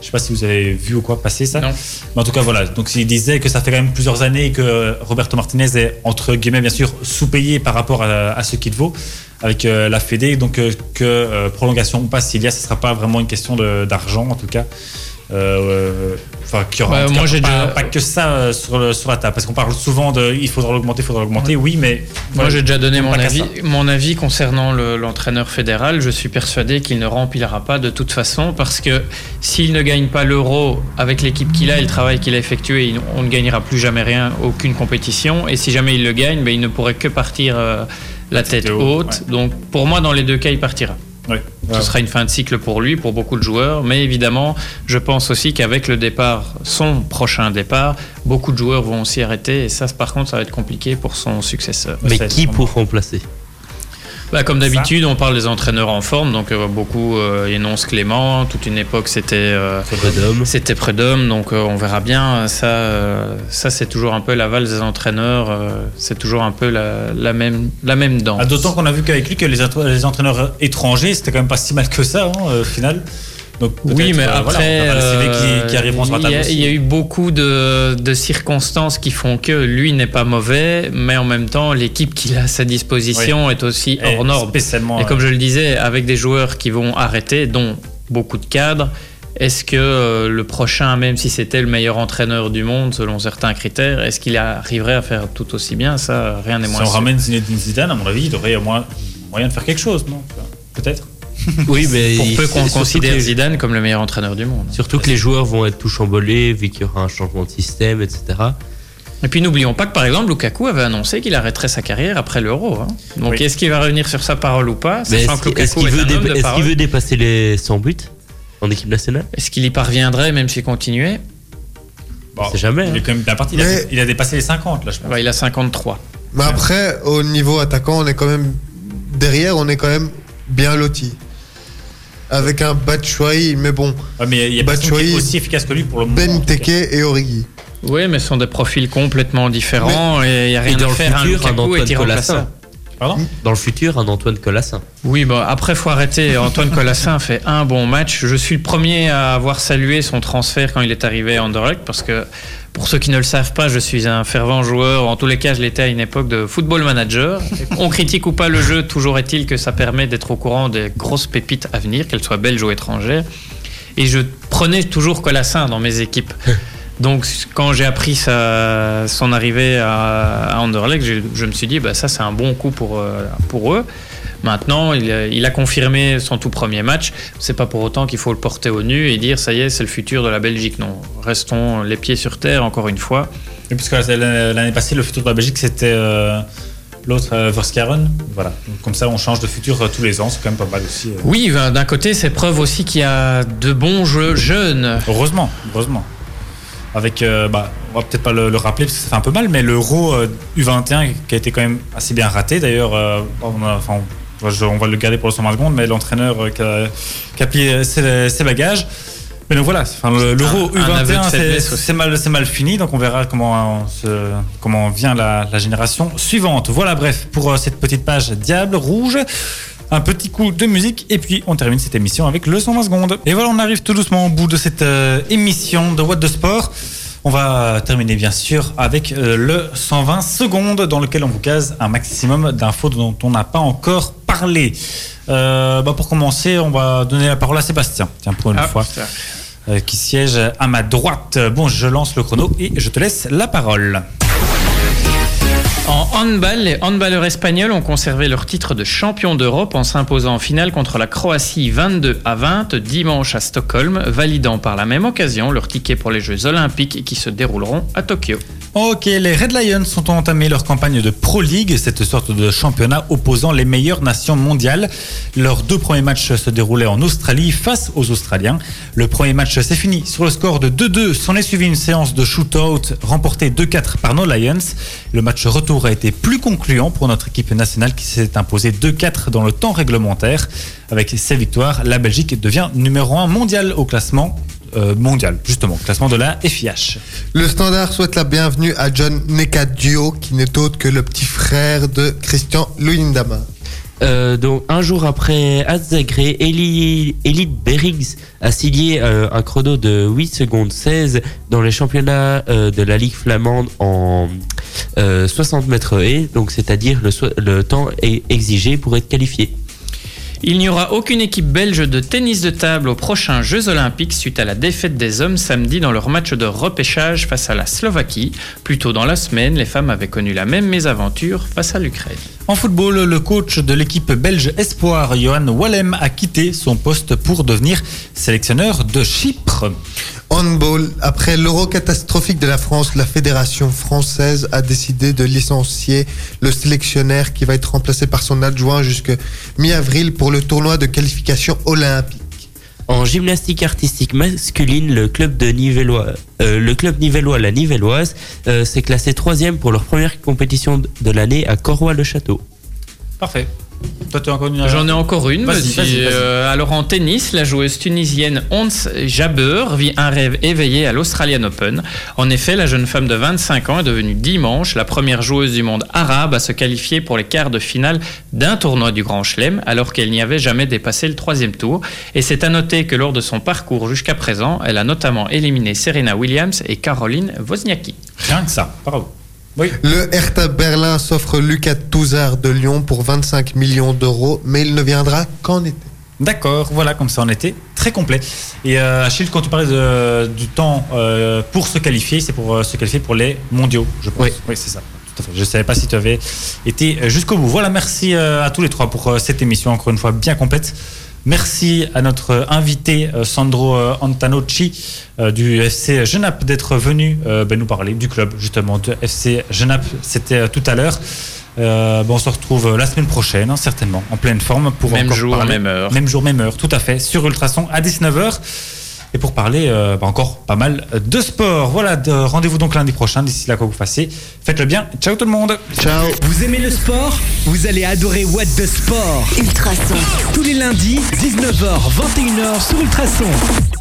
Je sais pas si vous avez vu ou quoi passer ça. Non. Mais en tout cas, voilà. Donc, il disait que ça fait quand même plusieurs années que Roberto Martinez est, entre guillemets, bien sûr, sous-payé par rapport à, à ce qu'il vaut avec euh, la Fédé. Donc, euh, que euh, prolongation ou pas, s'il y a, ce ne sera pas vraiment une question d'argent, en tout cas. Enfin, qu'il y aura tout moi, cas pas, déjà- pas que ça sur, le- sur la table. Parce qu'on parle souvent de il faudra l'augmenter, il faudra l'augmenter. Oui, mais. Moi, j'ai déjà donné mon avis, mon avis concernant le- l'entraîneur fédéral. Je suis persuadé qu'il ne remplira pas de toute façon parce que s'il ne gagne pas l'euro avec l'équipe qu'il a et le travail qu'il a effectué, on ne gagnera plus jamais rien, aucune compétition. Et si jamais il le gagne, ben, il ne pourrait que partir euh, la tête haut, haute. Donc, pour moi, dans les deux cas, il partira. Ouais. Ouais. ce sera une fin de cycle pour lui, pour beaucoup de joueurs. Mais évidemment, je pense aussi qu'avec le départ, son prochain départ, beaucoup de joueurs vont aussi arrêter. Et ça, par contre, ça va être compliqué pour son successeur. Mais qui pour remplacer? Bah, comme d'habitude, on parle des entraîneurs en forme, donc euh, beaucoup euh, énoncent Clément. Toute une époque, c'était euh, c'était Prud'homme, donc euh, on verra bien. Ça, euh, ça c'est toujours un peu la valse des entraîneurs. euh, c'est toujours un peu la, la même la même danse. Ah, D'autant qu'on a vu qu'avec lui que les, les entraîneurs étrangers, c'était quand même pas si mal que ça, hein, au final. Donc, Oui, mais euh, voilà, après, on euh, qui, qui arriveront sur la il y, a, eu beaucoup de, de circonstances qui font que lui n'est pas mauvais, mais en même temps, l'équipe qu'il a à sa disposition est aussi Et hors norme. Et comme euh, je le disais, avec des joueurs qui vont arrêter, dont beaucoup de cadres, est-ce que le prochain, même si c'était le meilleur entraîneur du monde selon certains critères, est-ce qu'il arriverait à faire tout aussi bien? Ça, rien n'est si moins on sûr. ramène Zinedine Zidane, à mon avis, il aurait au moins moyen de faire quelque chose, non? Peut-être. Oui, mais Pour peu qu'on surtout considère que les- Zidane comme le meilleur entraîneur du monde. Surtout que les joueurs vont être tout chamboulés vu qu'il y aura un changement de système, etc. Et puis n'oublions pas que par exemple Lukaku avait annoncé qu'il arrêterait sa carrière après l'Euro. hein. Donc Oui. est-ce qu'il va revenir sur sa parole ou pas est-ce qu'il veut, dépasser les 100 buts en équipe nationale? Est-ce qu'il y parviendrait même s'il continuait? Bon, sait jamais, Il est hein. quand même bien parti. Il, a, Mais- il a dépassé les 50, là, je pense. Ouais, Il a 53. Mais après, au niveau attaquant, on est quand même. Derrière, on est quand même bien loti. Avec un Batshuayi, mais bon, Ouais, mais il y a personne qui est Batshuayi, aussi efficace que lui pour le moment. Ben et Origi. Oui, mais ce sont des profils complètement différents et il n'y a rien à faire. futur, un Lukaku Antoine est irremplaçable. Pardon Dans le futur, un Antoine Colassin. Oui, bon, après, faut arrêter. Antoine Colassin fait un bon match. Je suis le premier à avoir salué son transfert quand il est arrivé à Anderlecht parce que, pour ceux qui ne le savent pas, je suis un fervent joueur. En tous les cas, je l'étais à une époque de football manager. On critique ou pas le jeu, toujours est-il que ça permet d'être au courant des grosses pépites à venir, qu'elles soient belges ou étrangères. Et je prenais toujours Colassin dans mes équipes. Donc, quand j'ai appris sa- son arrivée à, à Anderlecht, je, je me suis dit, bah, ça, c'est un bon coup pour, euh, pour eux. Maintenant, il a, il a confirmé son tout premier match. C'est pas pour autant qu'il faut le porter au nu et dire, ça y est, c'est le futur de la Belgique. Non, restons les pieds sur terre, encore une fois. Et puisque l'année passée, le futur de la Belgique, c'était euh, l'autre, euh, Verskaren. Voilà. Donc, comme ça, on change de futur euh, tous les ans. C'est quand même pas mal aussi. Oui, ben, d'un côté, c'est preuve aussi qu'il y a de bons jeux jeunes. Heureusement, heureusement. Avec, euh, bah, on va peut-être pas le, le rappeler parce que ça fait un peu mal, mais l'Euro euh, U21 qui a été quand même assez bien raté. D'ailleurs, euh, on, a- enfin, on, je- on va le garder pour le 120 secondes, mais l'entraîneur euh, qui, a, qui a plié ses, ses bagages. Mais donc voilà, enfin, le- l'Euro Un- un aveu de U21, c'est- mal, mal fini, donc on verra comment, on se- comment vient la, la génération suivante. Voilà, bref, pour cette petite page Diable Rouge. Un petit coup de musique et puis on termine cette émission avec le 120 secondes. Et voilà, on arrive tout doucement au bout de cette euh, émission de What the Sport. On va terminer bien sûr avec euh, le 120 secondes dans lequel on vous case un maximum d'infos dont on n'a pas encore parlé. Euh, bah, pour commencer, on va donner la parole à Sébastien. Tiens, pour une Ah, fois, euh, qui siège à ma droite. Bon, je lance le chrono et je te laisse la parole. En handball, les handballeurs espagnols ont conservé leur titre de champion d'Europe en s'imposant en finale contre la Croatie 22 à 20 dimanche à Stockholm, validant par la même occasion leur ticket pour les Jeux Olympiques qui se dérouleront à Tokyo. Ok, les Red Lions ont entamé leur campagne de Pro League, cette sorte de championnat opposant les meilleures nations mondiales. Leurs deux premiers matchs se déroulaient en Australie face aux Australiens. Le premier match s'est fini sur le score de 2-2. S'en est suivi une séance de shootout remportée 2-4 par nos Lions. Le match retour a été plus concluant pour notre équipe nationale qui s'est imposée 2-4 dans le temps réglementaire. Avec ces victoires, la Belgique devient numéro 1 mondial au classement euh, mondial, justement, classement de la FIH. Le standard souhaite la bienvenue à John Nekadio, qui n'est autre que le petit frère de Christian Luyendama. Euh, donc un jour après Azzagré, Eli, Elite Berrigs a signé euh, un chrono de 8 secondes 16 dans les championnats euh, de la Ligue flamande en euh, 60 mètres et donc c'est-à-dire le, le temps exigé pour être qualifié. Il n'y aura aucune équipe belge de tennis de table aux prochains Jeux Olympiques suite à la défaite des hommes samedi dans leur match de repêchage face à la Slovaquie. Plus tôt dans la semaine, les femmes avaient connu la même mésaventure face à l'Ukraine. En football, le coach de l'équipe belge Espoir, Johan Wallem, a quitté son poste pour devenir sélectionneur de Chypre. Handball. Après l'euro catastrophique de la France, la fédération française a décidé de licencier le sélectionnaire qui va être remplacé par son adjoint jusque mi-avril pour le tournoi de qualification olympique. En gymnastique artistique masculine, le club de Nivellois, euh, le club nivellois, la Nivelloise, euh, s'est classé troisième pour leur première compétition de l'année à Corroy-le-Château. Parfait. Toi, as encore une. J'en ai encore une. Vas-y. Euh, alors en tennis, la joueuse tunisienne Ons Jabeur vit un rêve éveillé à l'Australian Open. En effet, la jeune femme de 25 ans est devenue dimanche la première joueuse du monde arabe à se qualifier pour les quarts de finale d'un tournoi du Grand Chelem, alors qu'elle n'y avait jamais dépassé le troisième tour. Et c'est à noter que lors de son parcours jusqu'à présent, elle a notamment éliminé Serena Williams et Caroline Wozniacki. Rien que ça. Bravo. Oui. Le Hertha Berlin s'offre Lucas Touzard de Lyon pour 25 millions d'euros, mais il ne viendra qu'en été. D'accord, voilà, comme ça on était très complet. Et euh, Achille, quand tu parlais de- du temps euh, pour se qualifier, c'est pour euh, se qualifier pour les mondiaux, je pense. Oui. c'est ça. Tout à fait. Je ne savais pas si tu avais été jusqu'au bout. Voilà, merci à tous les trois pour cette émission, encore une fois bien complète. Merci à notre invité euh, Sandro euh, Antanocci euh, du FC Genappe d'être venu ben, nous parler du club justement de FC Genappe. C'était tout à l'heure. Euh, ben, on se retrouve la semaine prochaine, hein, certainement, en pleine forme pour Même jour, parler. même heure. Même jour, même heure, tout à fait, sur Ultrason à 19h. Et pour parler euh, bah, encore pas mal de sport. Voilà, de- rendez-vous donc lundi prochain. D'ici là, quoi que vous fassiez, faites-le bien. Ciao tout le monde. Ciao Vous aimez le sport? Vous allez adorer What the Sport. Ultrason. Tous les lundis, 19h, 21h sur Ultrason.